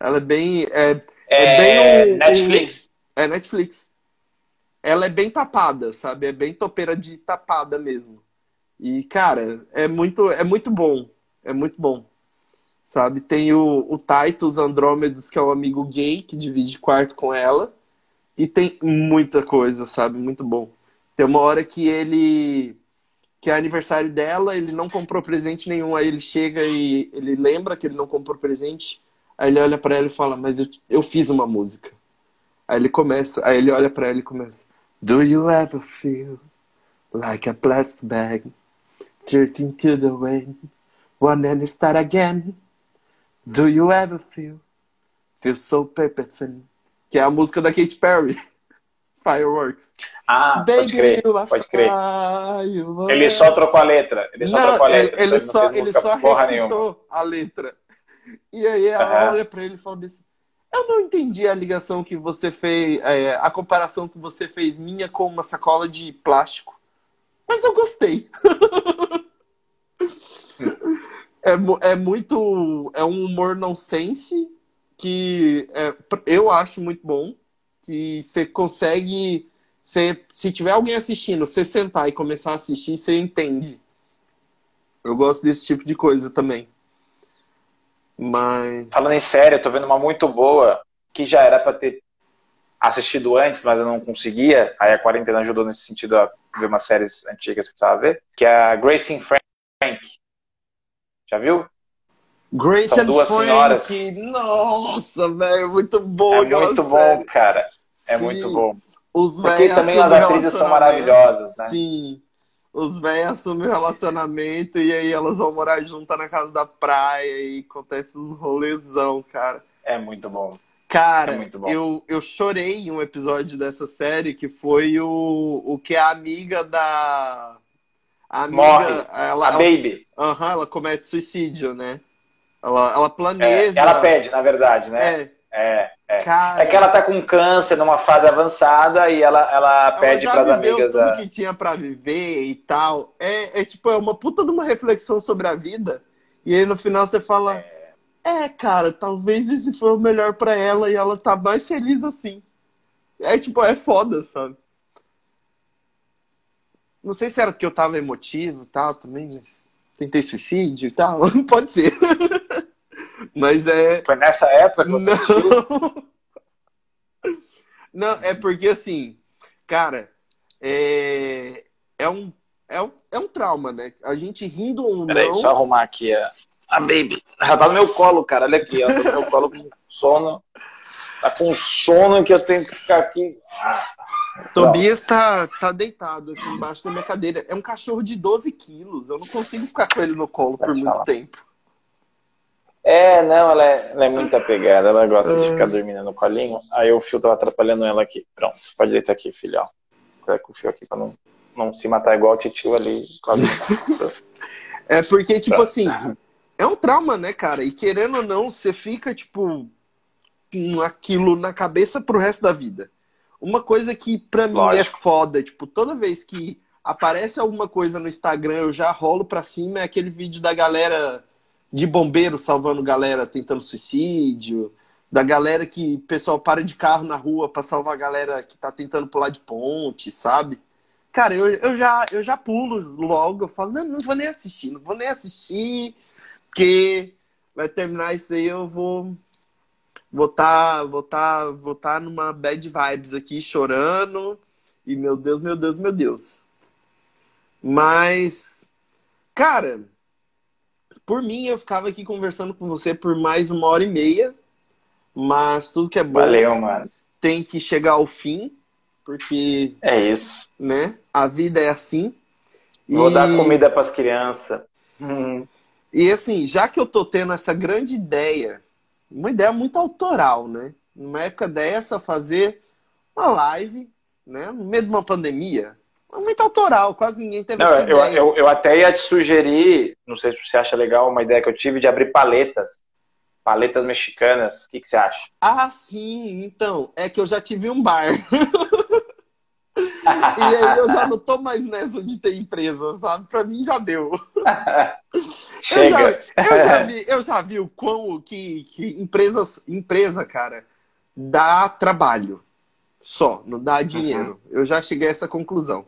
Ela é bem. É, é, é bem o, Netflix? O, é Netflix ela é bem tapada, sabe? É bem topeira de tapada mesmo. E, cara, é muito, é muito bom. É muito bom. Sabe? Tem o, o Titus Andrômedos, que é o amigo gay que divide quarto com ela. E tem muita coisa, sabe? Muito bom. Tem uma hora que ele. que é aniversário dela, ele não comprou presente nenhum. Aí ele chega e ele lembra que ele não comprou presente. Aí ele olha para ela e fala: Mas eu, eu fiz uma música. Aí ele começa, aí ele olha para ela e começa: Do you ever feel like a plastic bag drifting to the wind, and start again? Do you ever feel feel so paper thin? Que é a música da Katy Perry. Fireworks. Ah, Baby, pode crer, pode crer. Ele só trocou a letra. Ele só Não, trocou a letra. Ele, ele só, ele só recitou nenhuma. a letra. E aí ela olha pra ele e fala assim, eu não entendi a ligação que você fez, é, a comparação que você fez minha com uma sacola de plástico. Mas eu gostei. [LAUGHS] é, é muito. É um humor nonsense, que é, eu acho muito bom, que você consegue. Você, se tiver alguém assistindo, você sentar e começar a assistir, você entende. Eu gosto desse tipo de coisa também. Mas. Falando em série, eu tô vendo uma muito boa que já era para ter assistido antes, mas eu não conseguia. Aí a quarentena ajudou nesse sentido a ver umas séries antigas que eu precisava ver. Que é a Grace Frank. Já viu? Grace São and duas Frank. senhoras. Nossa, velho, muito bom. É muito bom, série. cara. É Sim. muito bom. Os Porque também as atrizes são maravilhosas, né? Sim. Os velhos assumem o relacionamento e aí elas vão morar juntas na casa da praia e acontece uns rolezão, cara. É muito bom. Cara, É muito bom. eu, eu chorei em um episódio dessa série que foi o, o que a amiga da. A amiga, Morre. Ela, A Baby. Aham, ela comete suicídio, né? Ela, ela É, planeja. ela pede, na verdade, né? É, É. É. É que ela tá com câncer numa fase avançada e ela, ela ela pede pras viveu amigas. tudo a- que tinha pra viver e tal. É, é tipo, é uma puta de uma reflexão sobre a vida. E aí no final você fala: É, cara, talvez esse foi o melhor pra ela e ela tá mais feliz assim. É tipo, é foda, sabe? Não sei se era porque eu tava emotivo e tal também, mas tentei suicídio e tal. [LAUGHS] Pode ser. mas é. Foi nessa época que você? Não. [LAUGHS] Não, é porque assim, cara, é, é, um, é, um, é um trauma, né? A gente rindo ou Peraí, não. só arrumar aqui a, a Baby. Ela tá no meu colo, cara. Olha aqui, ó. Tá no meu colo com sono. Tá com sono que eu tenho que ficar aqui. Tobias tá, tá deitado aqui embaixo da minha cadeira. É um cachorro de 12 quilos. Eu não consigo ficar com ele no colo por muito tempo. É, não, ela é, ela é muito apegada. Ela gosta de Ah. ficar dormindo no colinho. Aí o fio tava atrapalhando ela aqui. Pronto, pode deitar aqui, filho. Coloca o fio aqui pra não, não se matar igual o titio ali. [LAUGHS] É porque, tipo Tá. assim, é um trauma, né, cara? E querendo ou não, você fica, tipo, com aquilo na cabeça pro resto da vida. Uma coisa que pra mim é Lógico. foda, tipo, toda vez que aparece alguma coisa no Instagram, eu já rolo pra cima, é aquele vídeo da galera de bombeiro salvando galera tentando suicídio, da galera que o pessoal para de carro na rua pra salvar a galera que tá tentando pular de ponte, sabe? Cara, eu, eu, já, eu já pulo logo, eu falo, não, não vou nem assistir, não vou nem assistir, porque vai terminar isso aí, eu vou vou tá, vou tá, vou tá numa bad vibes aqui, chorando, e meu Deus, meu Deus, meu Deus. Mas, cara, por mim eu ficava aqui conversando com você por mais uma hora e meia, mas tudo que é bom Valeu, mano. tem que chegar ao fim, porque É isso. né? A vida é assim. Vou E- dar comida pras crianças. Hum. [LAUGHS] E assim, já que eu tô tendo essa grande ideia, uma ideia muito autoral, né? Numa época dessa, fazer uma live, né? No meio de uma pandemia. Muito autoral, quase ninguém teve Não, eu, eu, eu até ia te sugerir, não sei se você acha legal, uma ideia que eu tive de abrir paletas. Paletas mexicanas. O que, que você acha? Ah, sim, então. É que eu já tive um bar. [LAUGHS] e aí eu já não tô mais nessa de ter empresa, sabe? Pra mim já deu. [LAUGHS] Chega. Eu já, eu já vi, eu já vi o quão que, que empresas, empresa, cara, dá trabalho. Só, não dá dinheiro. Eu já cheguei a essa conclusão.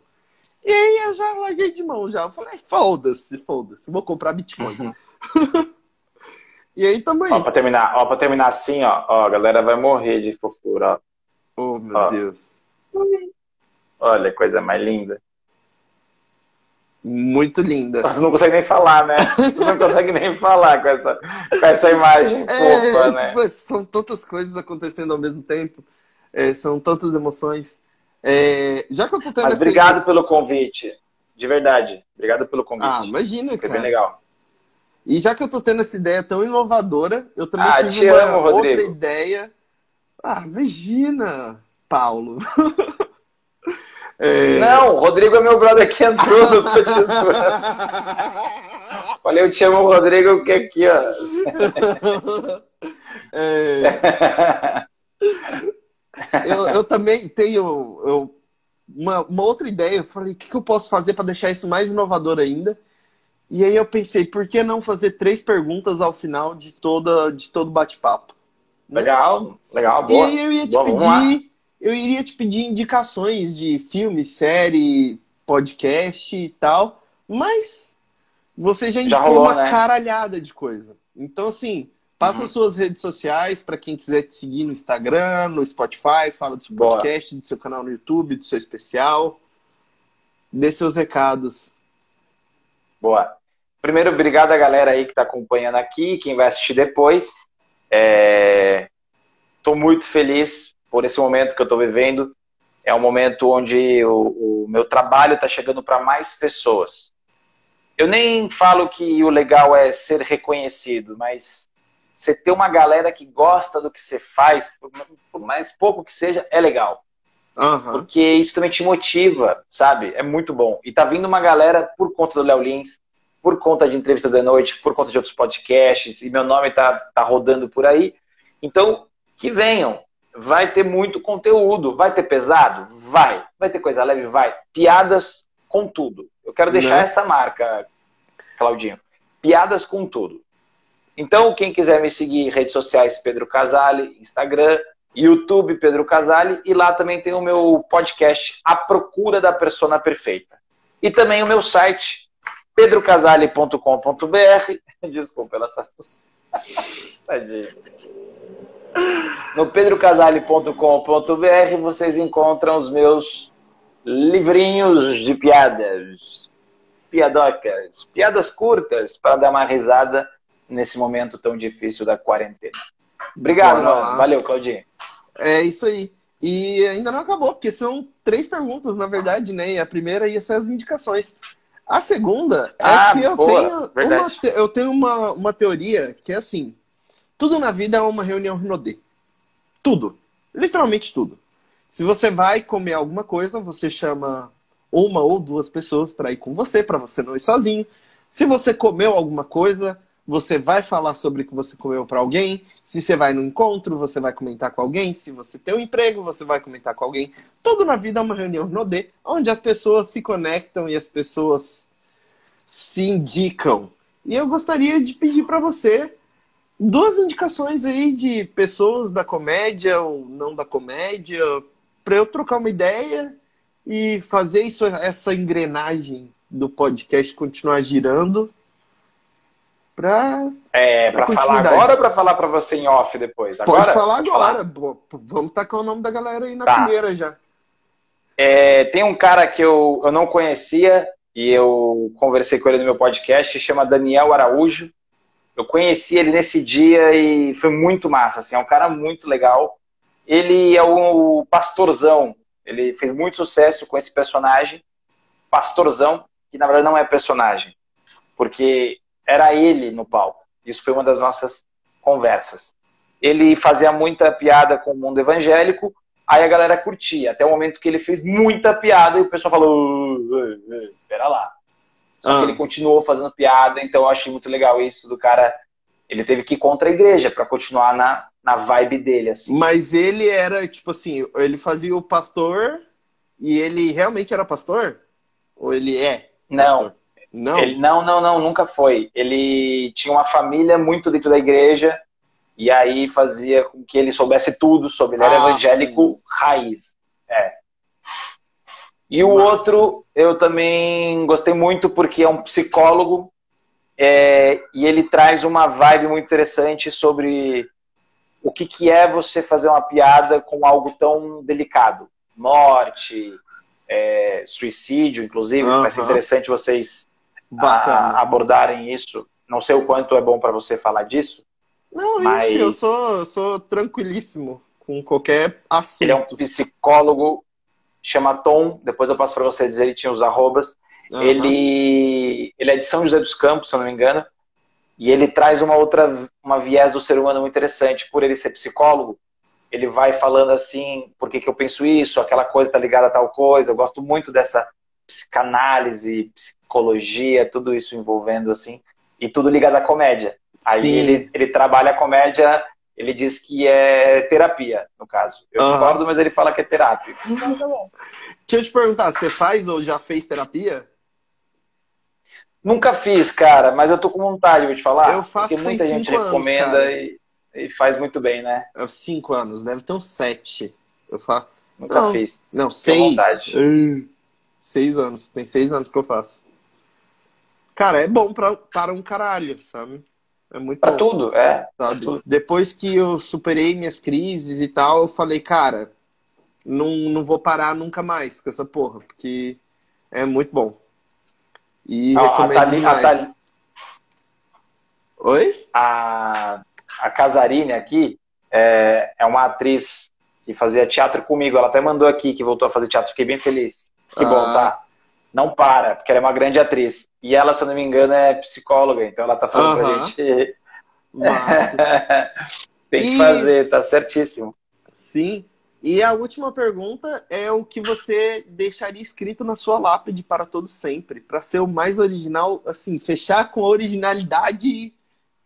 E aí eu já larguei de mão já. Eu falei, foda-se, foda-se, vou comprar Bitcoin. [LAUGHS] e aí tamo aí. Ó, pra terminar, ó, pra terminar assim, ó, ó, a galera vai morrer de fofura, ó. Oh, meu Ó. Deus. Olha, coisa mais linda. Muito linda. Você não consegue nem falar, né? Você não consegue nem falar com essa, com essa imagem É, fofa, né? tipo, são tantas coisas acontecendo ao mesmo tempo. É, são tantas emoções. É, já que eu tô tendo Mas essa obrigado pelo convite. De verdade. Obrigado pelo convite. Ah, imagina, Foi bem cara. legal. E já que eu tô tendo essa ideia tão inovadora, eu também Ah, tive te uma amo, outra Rodrigo. ideia. Ah, imagina, Paulo. [LAUGHS] É... Não, o Rodrigo é meu brother que entrou no. Falei, eu te amo, Rodrigo, que aqui, ó. É, eu, eu também tenho eu- uma, uma outra ideia. Eu falei, o que, que eu posso fazer para deixar isso mais inovador ainda? E aí eu pensei, por que não fazer três perguntas ao final de toda de todo bate-papo? Né? Legal, legal, boa. E eu ia te boa, pedir, eu iria te pedir indicações de filme, série, podcast e tal, mas você já indicou já rolou, uma né? caralhada de coisa. Então, assim, passa uhum. suas redes sociais para quem quiser te seguir no Instagram, no Spotify, fala do seu podcast, do seu canal no YouTube, do seu especial. Dê seus recados. Boa. Primeiro, obrigado a galera aí que está acompanhando aqui, quem vai assistir depois. Estou é... muito feliz por esse momento que eu estou vivendo. É um momento onde o, o meu trabalho está chegando para mais pessoas. Eu nem falo que o legal é ser reconhecido, mas você ter uma galera que gosta do que você faz, por mais pouco que seja, é legal. Uhum. Porque isso também te motiva, sabe? É muito bom. E tá vindo uma galera por conta do Léo Lins, por conta de entrevista da noite, por conta de outros podcasts, e meu nome tá, tá rodando por aí. Então, que venham. Vai ter muito conteúdo. Vai ter pesado? Vai. Vai ter coisa leve? Vai. Piadas com tudo. Eu quero deixar né? essa marca, Claudinho. Piadas com tudo. Então, quem quiser me seguir, redes sociais Pedro Casale, Instagram, YouTube Pedro Casale e lá também tem o meu podcast A Procura da Persona Perfeita. E também o meu site pedrocasale.com.br. [LAUGHS] Desculpa ela [LAUGHS] No pedrocasale.com.br vocês encontram os meus livrinhos de piadas, piadocas, piadas curtas para dar uma risada nesse momento tão difícil da quarentena. Obrigado, valeu, Claudinho. É isso aí. E ainda não acabou, porque são três perguntas, na verdade, né? E a primeira ia ser as indicações. A segunda é ah, que eu boa, tenho, uma, eu tenho uma, uma teoria que é assim: tudo na vida é uma reunião Rinodê. Tudo. Literalmente tudo. Se você vai comer alguma coisa, você chama uma ou duas pessoas para ir com você, para você não ir sozinho. Se você comeu alguma coisa, você vai falar sobre o que você comeu para alguém. Se você vai no encontro, você vai comentar com alguém. Se você tem um emprego, você vai comentar com alguém. Tudo na vida é uma reunião no onde as pessoas se conectam e as pessoas se indicam. E eu gostaria de pedir para você duas indicações aí de pessoas da comédia ou não da comédia, para eu trocar uma ideia e fazer isso, essa engrenagem do podcast continuar girando Pra, é, pra, pra falar agora ou pra falar pra você em off depois? Agora? Pode falar Pode agora. Falar? Vamos tacar o nome da galera aí na tá. primeira já. É, tem um cara que eu, eu não conhecia e eu conversei com ele no meu podcast, chama Daniel Araújo. Eu conheci ele nesse dia e foi muito massa, assim, é um cara muito legal. Ele é o Pastorzão, ele fez muito sucesso com esse personagem, Pastorzão, que na verdade não é personagem, porque era ele no palco. Isso foi uma das nossas conversas. Ele fazia muita piada com o mundo evangélico, aí a galera curtia, até o momento que ele fez muita piada e o pessoal falou: pera lá. Só ah. que ele continuou fazendo piada, então eu achei muito legal isso do cara. Ele teve que ir contra a igreja para continuar na, na vibe dele, assim. Mas ele era, tipo assim, ele fazia o pastor e ele realmente era pastor? Ou ele é? Pastor? Não, não. Ele, não, não, não, nunca foi. Ele tinha uma família muito dentro da igreja e aí fazia com que ele soubesse tudo sobre. Ele era ah, evangélico sim. raiz. É. E o Nossa. outro eu também gostei muito porque é um psicólogo é, e ele traz uma vibe muito interessante sobre o que, que é você fazer uma piada com algo tão delicado. Morte, é, suicídio, inclusive. Uhum. Vai ser interessante vocês a, abordarem isso. Não sei o quanto é bom para você falar disso. Não, mas... isso, eu sou, sou tranquilíssimo com qualquer assunto. Ele é um psicólogo, chama Tom, depois eu passo para você dizer, ele tinha os arrobas. Uhum. Ele, ele é de São José dos Campos, se eu não me engano, e ele traz uma outra, uma viés do ser humano muito interessante. Por ele ser psicólogo, ele vai falando assim, por que, que eu penso isso, aquela coisa está ligada a tal coisa. Eu gosto muito dessa psicanálise, psicologia, tudo isso envolvendo assim, e tudo ligado à comédia. Aí ele, ele trabalha a comédia, ele diz que é terapia, no caso. Eu uhum. discordo, mas ele fala que é terapia. Então tá [LAUGHS] bom. Deixa eu te perguntar, você faz ou já fez terapia? Nunca fiz, cara, mas eu tô com vontade de te falar. Eu faço porque muita gente recomenda anos, e e faz muito bem, né? É cinco anos, deve ter uns sete. Eu faço. Nunca Não. fiz. Não, seis. vontade. Uh, Seis anos. Tem seis anos que eu faço. Cara, é bom pra, para um caralho, sabe? É muito Pra bom. tudo, é. sabe? tudo. Depois que eu superei minhas crises e tal, eu falei, cara, não, não vou parar nunca mais com essa porra, porque é muito bom. E A, a, recomendo Thali- a, demais. Thali- Oi? a, a Casarine aqui é, é uma atriz que fazia teatro comigo. Ela até mandou aqui que voltou a fazer teatro. Fiquei bem feliz. Que bom, Ah. tá? Não para, porque ela é uma grande atriz. E ela, se eu não me engano, é psicóloga. Então ela tá falando pra Aham. gente. [LAUGHS] Tem que E- fazer, tá certíssimo. Sim. E a última pergunta é o que você deixaria escrito na sua lápide para todo sempre, para ser o mais original, assim, fechar com a originalidade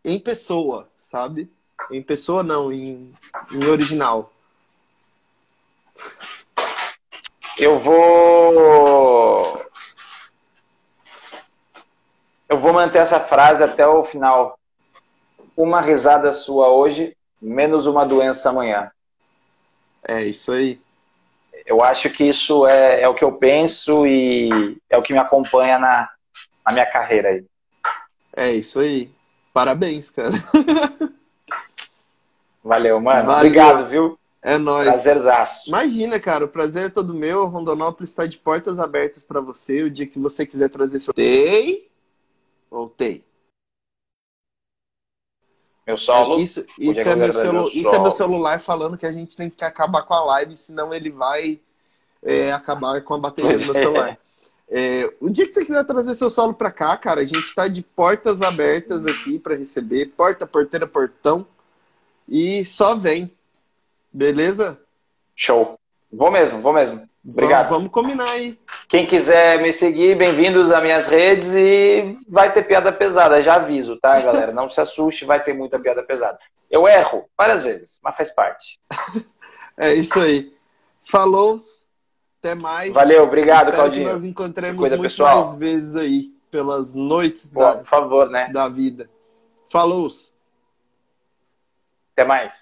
em pessoa, sabe? Em pessoa não, em, em original. Eu vou. Eu vou manter essa frase até o final. Uma risada sua hoje, menos uma doença amanhã. É isso aí. Eu acho que isso é, é o que eu penso e é o que me acompanha na, na minha carreira aí. É isso aí. Parabéns, cara. [LAUGHS] Valeu, mano. Valeu. Obrigado, viu? É nóis. Prazerzaço. Imagina, cara, o prazer é todo meu. Rondonópolis está de portas abertas para você. O dia que você quiser trazer seu. Tem? Voltei. Meu solo. É, Isso, Podia isso, é meu celu... isso é meu celular falando que a gente tem que acabar com a live, senão ele vai é, acabar com a bateria do meu [LAUGHS] é. celular. É, o dia que você quiser trazer seu solo pra cá, cara, a gente tá de portas abertas aqui para receber, porta, porteira, portão, e só vem. Beleza? Show. Vou mesmo, vou mesmo. Vamos- Obrigado. Vamos, combinar aí. Quem quiser me seguir, bem-vindos às minhas redes e vai ter piada pesada, já aviso, tá, galera? Não se assuste, vai ter muita piada pesada. Eu erro várias vezes, mas faz parte. [LAUGHS] É isso aí. Falou, até mais. Valeu, obrigado, Espero que Claudinho. nós encontremos Cuida, muito pessoal. mais vezes aí, pelas noites Pô, da, por favor, né? da vida. Falou! Até mais.